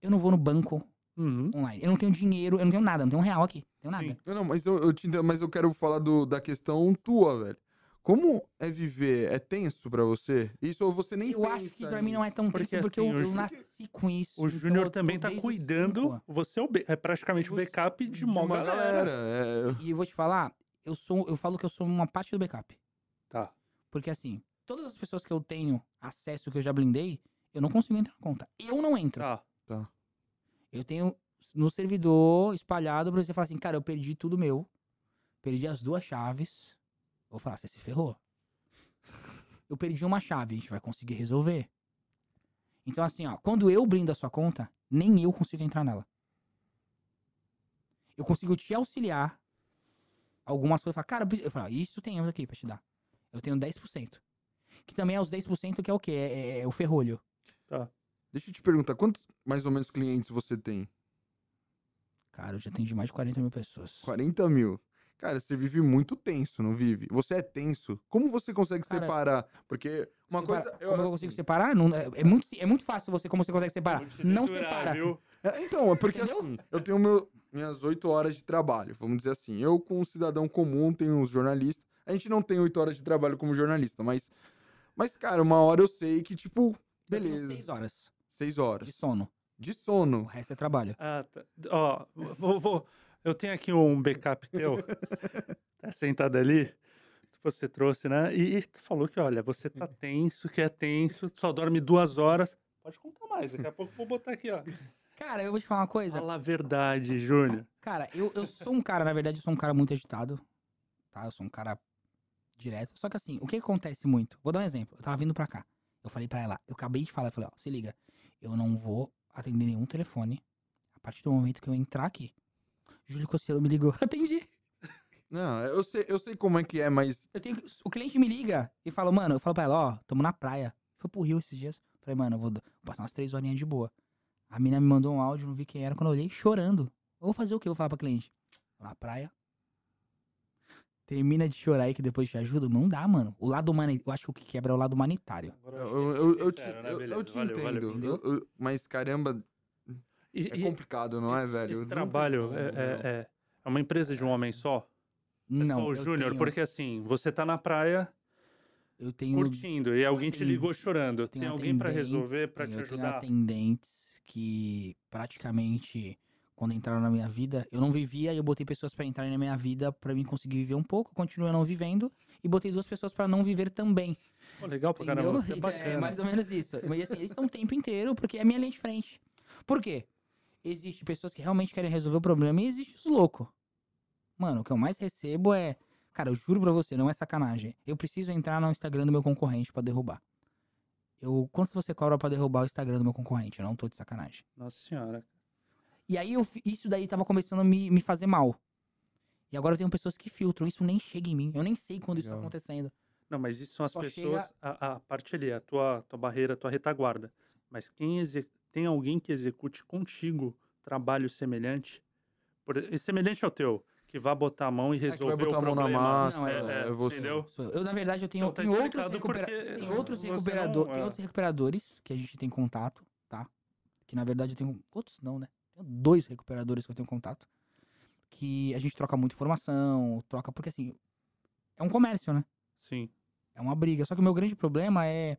Eu não vou no banco Uhum. online. Eu não tenho dinheiro, eu não tenho nada, não tenho um real aqui. Não tenho nada. Sim. Não, não, mas eu, eu te entendo, mas eu quero falar do, da questão tua, velho. Como é viver? É tenso pra você? Isso ou você nem Eu pensa acho que pra mim não é tão Porque, triste porque assim, eu, eu nasci com isso. O então Júnior também tá cuidando. cinco. Você é, é praticamente o backup de uma galera. é. E eu vou te falar, eu sou, eu falo que eu sou uma parte do backup. Tá. Porque assim, todas as pessoas que eu tenho acesso, que eu já blindei, eu não consigo entrar na conta. Eu não entro. Tá. Eu tenho no servidor espalhado pra você falar assim, cara, eu perdi tudo meu. Perdi as duas chaves. Vou falar, você se ferrou. Eu perdi uma chave, a gente vai conseguir resolver. Então, assim, ó, quando eu blindo a sua conta, nem eu consigo entrar nela. Eu consigo te auxiliar. Algumas coisas, falar, cara, eu falo, isso tem eu aqui pra te dar. Eu tenho 10%. Que também é os 10% que é o quê? É, é- é o ferrolho. Deixa eu te perguntar, quantos mais ou menos clientes você tem? Cara, eu já atendi mais de 40 mil pessoas. 40 mil. Cara, você vive muito tenso, não vive? Você é tenso. Como você consegue Cara, separar? Porque uma Separa- coisa. Como eu assim, consigo separar? Não, é, é muito, é muito fácil você como você consegue separar. Não separa. Viu? É, então, é porque Entendeu? assim, eu tenho meu, minhas oito horas de trabalho, vamos dizer assim. Eu, como um cidadão comum, tenho os jornalistas. A gente não tem oito horas de trabalho como jornalista, mas. Mas, cara, uma hora eu sei que, tipo, Eu tenho beleza. seis horas Seis horas. de sono. De O sono. resto é trabalho. Ah, tá. Ó, vou, vou- eu tenho aqui um backup teu. [laughs] tá sentado ali. que Você trouxe, né? E, e tu falou que, olha, você tá tenso, que é tenso, só dorme duas horas. Pode contar mais, daqui a pouco eu vou botar aqui, ó. Cara, eu vou te falar uma coisa. Fala a verdade, Júnior. Cara, eu, eu sou um cara, na verdade, eu sou um cara muito agitado. Tá? Eu sou um cara direto. Só que assim, o que acontece muito? Vou dar um exemplo. Eu tava vindo pra cá. Eu falei pra ela, eu acabei de falar, eu falei, ó, se liga, eu não vou atender nenhum telefone a partir do momento que eu entrar aqui. Júlio Cossielo me ligou, [laughs] atendi. Não, eu sei, eu sei como é que é, mas. Eu tenho, o cliente me liga e fala, mano, eu falo pra ela, ó, tamo na praia. Foi pro Rio esses dias. Falei, mano, eu vou, vou passar umas três horinhas de boa. A mina me mandou um áudio, não vi quem era. Quando eu olhei, chorando. Eu vou fazer o quê? Eu vou falar pra cliente. Tô na praia. Termina de chorar aí que depois te ajuda. Não dá, mano. O lado humanitário. Eu acho que o que quebra é o lado humanitário. Eu, eu, que eu, foi eu te, né? eu- eu te valeu, valeu. entendo. entendeu? eu- eu- mas caramba, E- é e complicado, não é, esse- velho? Esse trabalho é, é- é- é uma empresa de um homem só? É Não. só o Júnior? tenho- Porque assim, você tá na praia tenho. curtindo e alguém te tenho- ligou chorando. Tem alguém pra atendentes, resolver, pra te tenho- Eu tenho ajudar? atendentes que praticamente quando entraram na minha vida, eu não vivia e eu botei pessoas pra entrarem na minha vida pra mim conseguir viver um pouco, continuo não vivendo e botei duas pessoas pra não viver também. Pô, legal pra Entendeu? caramba. É [laughs] É bacana. mais ou menos isso. Mas assim, eles estão o tempo inteiro porque é a minha linha de frente. Por quê? Existem pessoas que realmente querem resolver o problema e existe os loucos. Mano, o que eu mais recebo é. Cara, eu juro pra você, não é sacanagem. Eu preciso entrar no Instagram do meu concorrente pra derrubar. Eu, quanto você cobra pra derrubar o Instagram do meu concorrente? Eu não tô de sacanagem. Nossa senhora. E aí eu isso daí tava começando a me, me fazer mal. E agora eu tenho pessoas que filtram, isso nem chega em mim. Eu nem sei quando isso tá Legal. acontecendo. Não, mas isso são as Só pessoas. chega- A, a parte ali, a tua, tua barreira, a tua retaguarda. Mas quem exe- tem alguém que execute contigo trabalho semelhante, por, semelhante ao teu, que vá botar a mão e É que vai resolver botar o a mão na problema. massa, Não, é- é, é, você. entendeu? Eu. Eu, na verdade, eu tenho, Então tá tem outros, recupera- tem outros, recuperador, não, tem é. outros recuperadores que a gente tem contato, tá? Que na verdade eu tenho. Outros não, né? Tenho dois recuperadores que eu tenho contato. Que a gente troca muita informação, troca. Porque assim. É um comércio, né? Sim. É uma briga. Só que o meu grande problema é.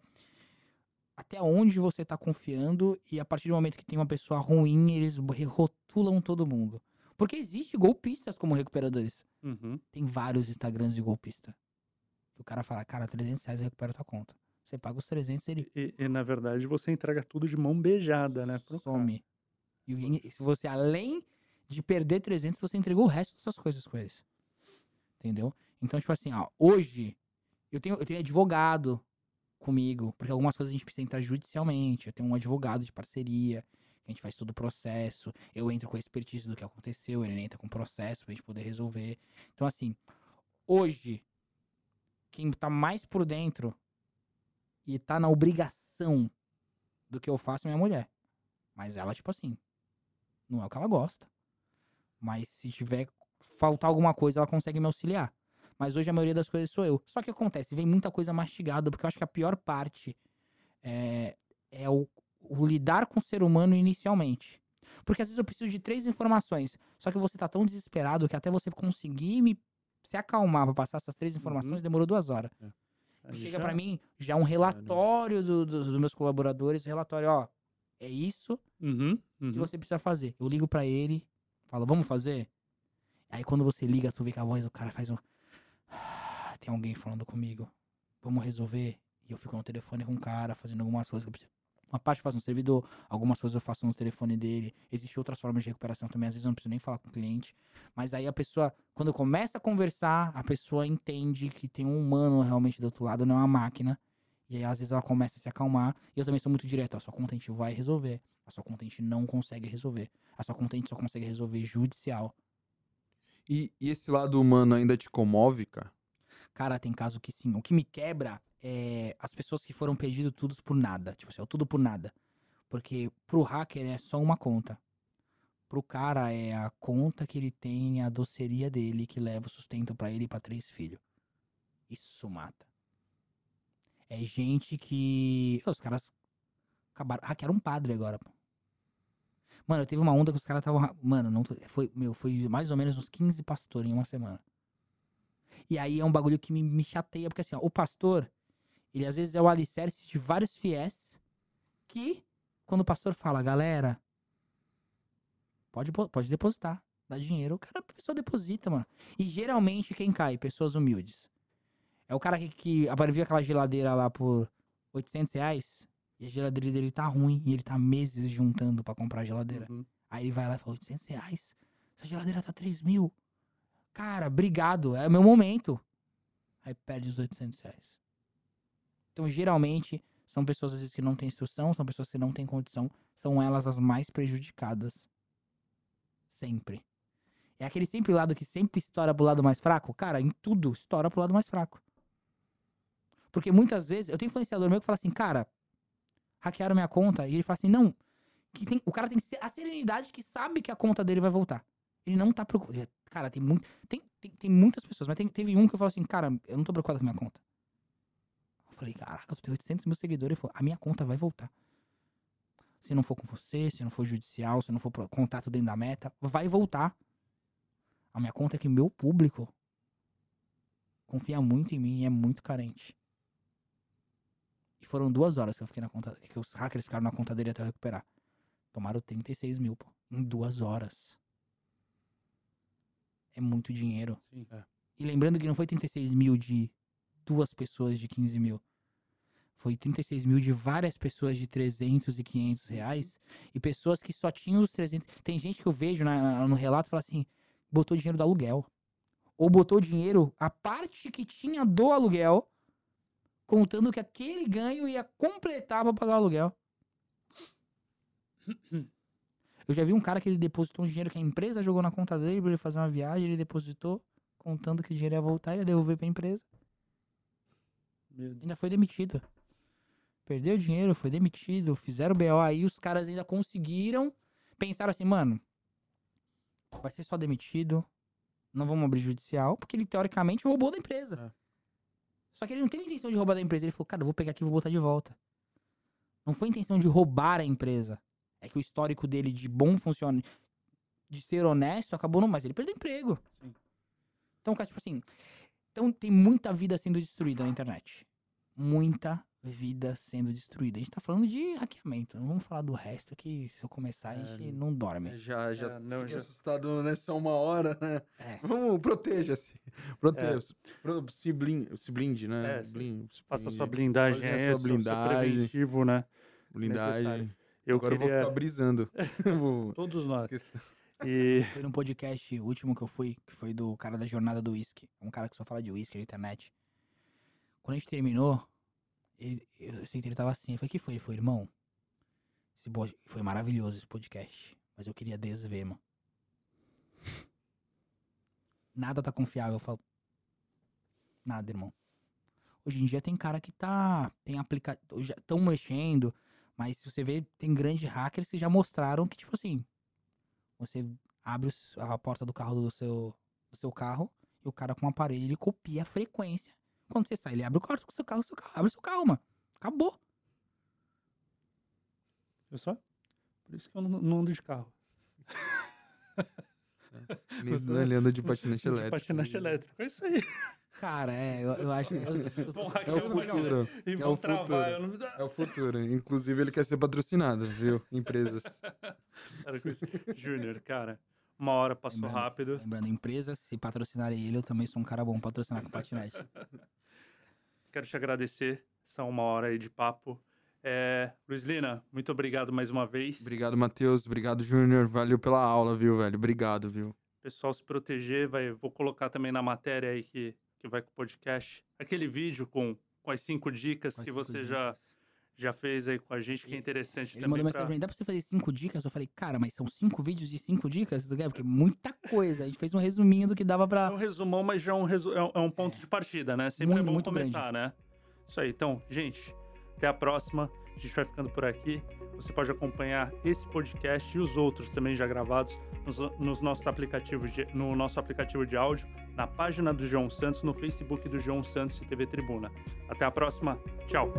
Até onde você tá confiando e a partir do momento que tem uma pessoa ruim, eles rotulam todo mundo. Porque existe golpistas como recuperadores. Uhum. Tem vários Instagrams de golpista. O cara fala, cara, 300 reais eu recupero tua conta. Você paga os 300, ele E, e, na verdade você entrega tudo de mão beijada, né? pro cara. some. E o in- se você, além de perder 300, você entregou o resto das suas coisas com eles. Entendeu? Então, tipo assim, ó, hoje eu tenho, eu tenho advogado comigo, porque algumas coisas a gente precisa entrar judicialmente. Eu tenho um advogado de parceria, que a gente faz todo o processo. Eu entro com a expertise do que aconteceu, ele entra com o processo pra gente poder resolver. Então, assim, hoje, quem tá mais por dentro e tá na obrigação do que eu faço é minha mulher. Mas ela, tipo assim, não é o que ela gosta. Mas se tiver faltar alguma coisa, ela consegue me auxiliar. Mas hoje a maioria das coisas sou eu. Só que acontece, vem muita coisa mastigada, porque eu acho que a pior parte é, é o, o lidar com o ser humano inicialmente. Porque às vezes eu preciso de três informações. Só que você tá tão desesperado que até você conseguir me se acalmar pra passar essas três informações demorou duas horas. Aí Chega pra mim já um relatório do- do- dos meus colaboradores, relatório, ó, é isso Uhum, que uhum. você precisa fazer. Eu ligo pra ele, falo, vamos fazer? Aí quando você liga, tu vê que a voz do cara faz um. Tem alguém falando comigo. Vamos resolver. E eu fico no telefone com o cara, fazendo algumas coisas. Uma parte eu faço no servidor, algumas coisas eu faço no telefone dele. Existem outras formas de recuperação também. Às vezes eu não preciso nem falar com o cliente. Mas aí a pessoa, quando começa a conversar, a pessoa entende que tem um humano realmente do outro lado, não é uma máquina. E aí, às vezes, ela começa a se acalmar. E eu também sou muito direto. A sua conta a gente vai resolver. A sua conta a gente não consegue resolver. A sua conta a gente só consegue resolver judicial. E, e esse lado humano ainda te comove, cara? Cara, tem caso que sim. O que me quebra é as pessoas que foram pedido tudo por nada. Tipo assim, é tudo por nada. Porque pro hacker é só uma conta. Pro cara é a conta que ele tem, a doceria dele que leva o sustento pra ele e pra três filhos. Isso mata. É gente que. Os caras acabaram. Hackearam um padre agora, pô. Mano, eu teve uma onda que os caras estavam. Mano, não foi, meu, foi mais ou menos uns 15 pastores em uma semana. E aí é um bagulho que me, me chateia, porque assim, ó, o pastor, ele às vezes é o alicerce de vários fiéis que, quando o pastor fala, galera, pode, po- pode depositar, dá dinheiro, o cara, a pessoa deposita, mano. E geralmente quem cai? Pessoas humildes. É o cara que, que viu aquela geladeira lá por 800 reais e a geladeira dele tá ruim e ele tá meses juntando pra comprar a geladeira. Uhum. Aí ele vai lá e fala, 800 reais? Essa geladeira tá 3 mil. Cara, obrigado, é o meu momento. Aí perde os 800 reais. Então, geralmente, são pessoas às vezes que não têm instrução, são pessoas que não têm condição, são elas as mais prejudicadas. Sempre. É aquele sempre lado que sempre estoura pro lado mais fraco? Cara, em tudo estoura pro lado mais fraco. Porque muitas vezes, eu tenho influenciador meu que fala assim, cara, hackearam minha conta, e ele fala assim, não, que tem, o cara tem a serenidade que sabe que a conta dele vai voltar. Ele não tá preocupado. Cara, tem, muito, tem, tem, tem muitas pessoas, mas tem- teve um que eu falo assim, cara, eu não tô preocupado com a minha conta. Eu falei, caraca, tu tem 800 mil seguidores. Ele falou, a minha conta vai voltar. Se não for com você, se não for judicial, se não for contato dentro da meta, vai voltar. A minha conta é que meu público confia muito em mim e é muito carente. E foram duas horas que eu fiquei na conta, que os hackers ficaram na conta dele até eu recuperar. Tomaram 36 mil, pô. em duas horas. É muito dinheiro. Sim. E lembrando que não foi 36 mil de duas pessoas de 15 mil. Foi 36 mil de várias pessoas de 300 e 500 reais. E pessoas que só tinham os 300. Tem gente que eu vejo na- no relato e fala assim: botou dinheiro do aluguel. Ou botou dinheiro, a parte que tinha do aluguel, contando que aquele ganho ia completar pra pagar o aluguel. Eu já vi um cara que ele depositou um dinheiro que a empresa jogou na conta dele pra ele fazer uma viagem, ele depositou, contando que o dinheiro ia voltar e ia devolver pra empresa. Ainda foi demitido. Perdeu dinheiro, foi demitido, fizeram BO aí, os caras ainda conseguiram. Pensaram assim, mano, vai ser só demitido, não vamos abrir judicial, porque ele teoricamente roubou da empresa. É. Só que ele não teve intenção de roubar da empresa, ele falou, cara, eu vou pegar aqui e vou botar de volta. Não foi intenção de roubar a empresa. É que o histórico dele de bom funcionamento, de ser honesto, acabou não, mas ele perdeu emprego. Sim. Então, cara, tipo assim, então tem muita vida sendo destruída na internet. Muita vida sendo destruída. A gente tá falando de hackeamento. Não vamos falar do resto que se eu começar a É, gente não dorme. Já, já É, não, já- assustado nessa uma hora, né? É. Vamos, proteja-se. Proteja-se. Pro- Se, blinde, se blinde, né? É, se- Blin- se Faça blinde. sua blindagem, Faça é sua o seu blindagem. preventivo, né? Blindagem. necessário. Eu Agora eu queria... vou ficar brisando. [laughs] Todos nós. E Foi num podcast último que eu fui, que foi do cara da jornada do whisky. Um cara que só fala de whisky na internet. Quando a gente terminou, ele, eu sentei, ele tava assim. Eu falei, que foi? Ele foi, irmão. Esse bo- foi maravilhoso esse podcast. Mas eu queria desver, mano. Nada tá confiável. Eu falo. Nada, irmão. Hoje em dia tem cara que tá. Tem aplicativo. Já estão mexendo. Mas se você vê, tem grandes hackers que já mostraram que, tipo assim. Você abre a porta do carro do seu, do seu carro e o cara com o aparelho ele copia a frequência. Quando você sai, ele abre o quarto com o seu carro, seu carro abre o seu carro, mano. Acabou. Viu só? Por isso que eu não, não ando de carro. [laughs] Nem- Ele anda de patinete De elétrico. patinete elétrico. É isso aí. Cara, é, eu, eu acho. Eu, eu, [laughs] Vão É o futuro. E É vão o travar. futuro. Eu não me dá. É o futuro. Inclusive, ele quer ser patrocinado, viu? [laughs] Empresas. Para com isso. Júnior, cara, uma hora passou Lembrando. rápido. lembrando, empresas, se patrocinarem ele, eu também sou um cara bom patrocinar com patinete. [laughs] Quero te agradecer essa uma hora aí de papo. É, Luiz Lina, muito obrigado mais uma vez. Obrigado, Matheus. Obrigado, Júnior. Valeu pela aula, viu, velho? Obrigado, viu? Pessoal se proteger, vai, vou colocar também na matéria aí que, que vai com o podcast. Aquele vídeo com, com as cinco dicas Quais que cinco você já, dicas? já fez aí com a gente, que é interessante Ele também. mandou pra- mensagem pra mim, dá pra você fazer cinco dicas? Eu falei, cara, mas são cinco vídeos de cinco dicas? Porque é muita coisa. A gente fez um resuminho do que dava É pra. um resumão, mas já é um, resu- é um- é ponto de partida, né? Sempre Muito- é bom muito começar, né? Isso aí. Então, gente, até a próxima. A gente vai ficando por aqui. Você pode acompanhar esse podcast e os outros também já gravados nos, nos nossos aplicativos de, no nosso aplicativo de áudio, na página do João Santos, no Facebook do João Santos e TV Tribuna. Até a próxima. Tchau.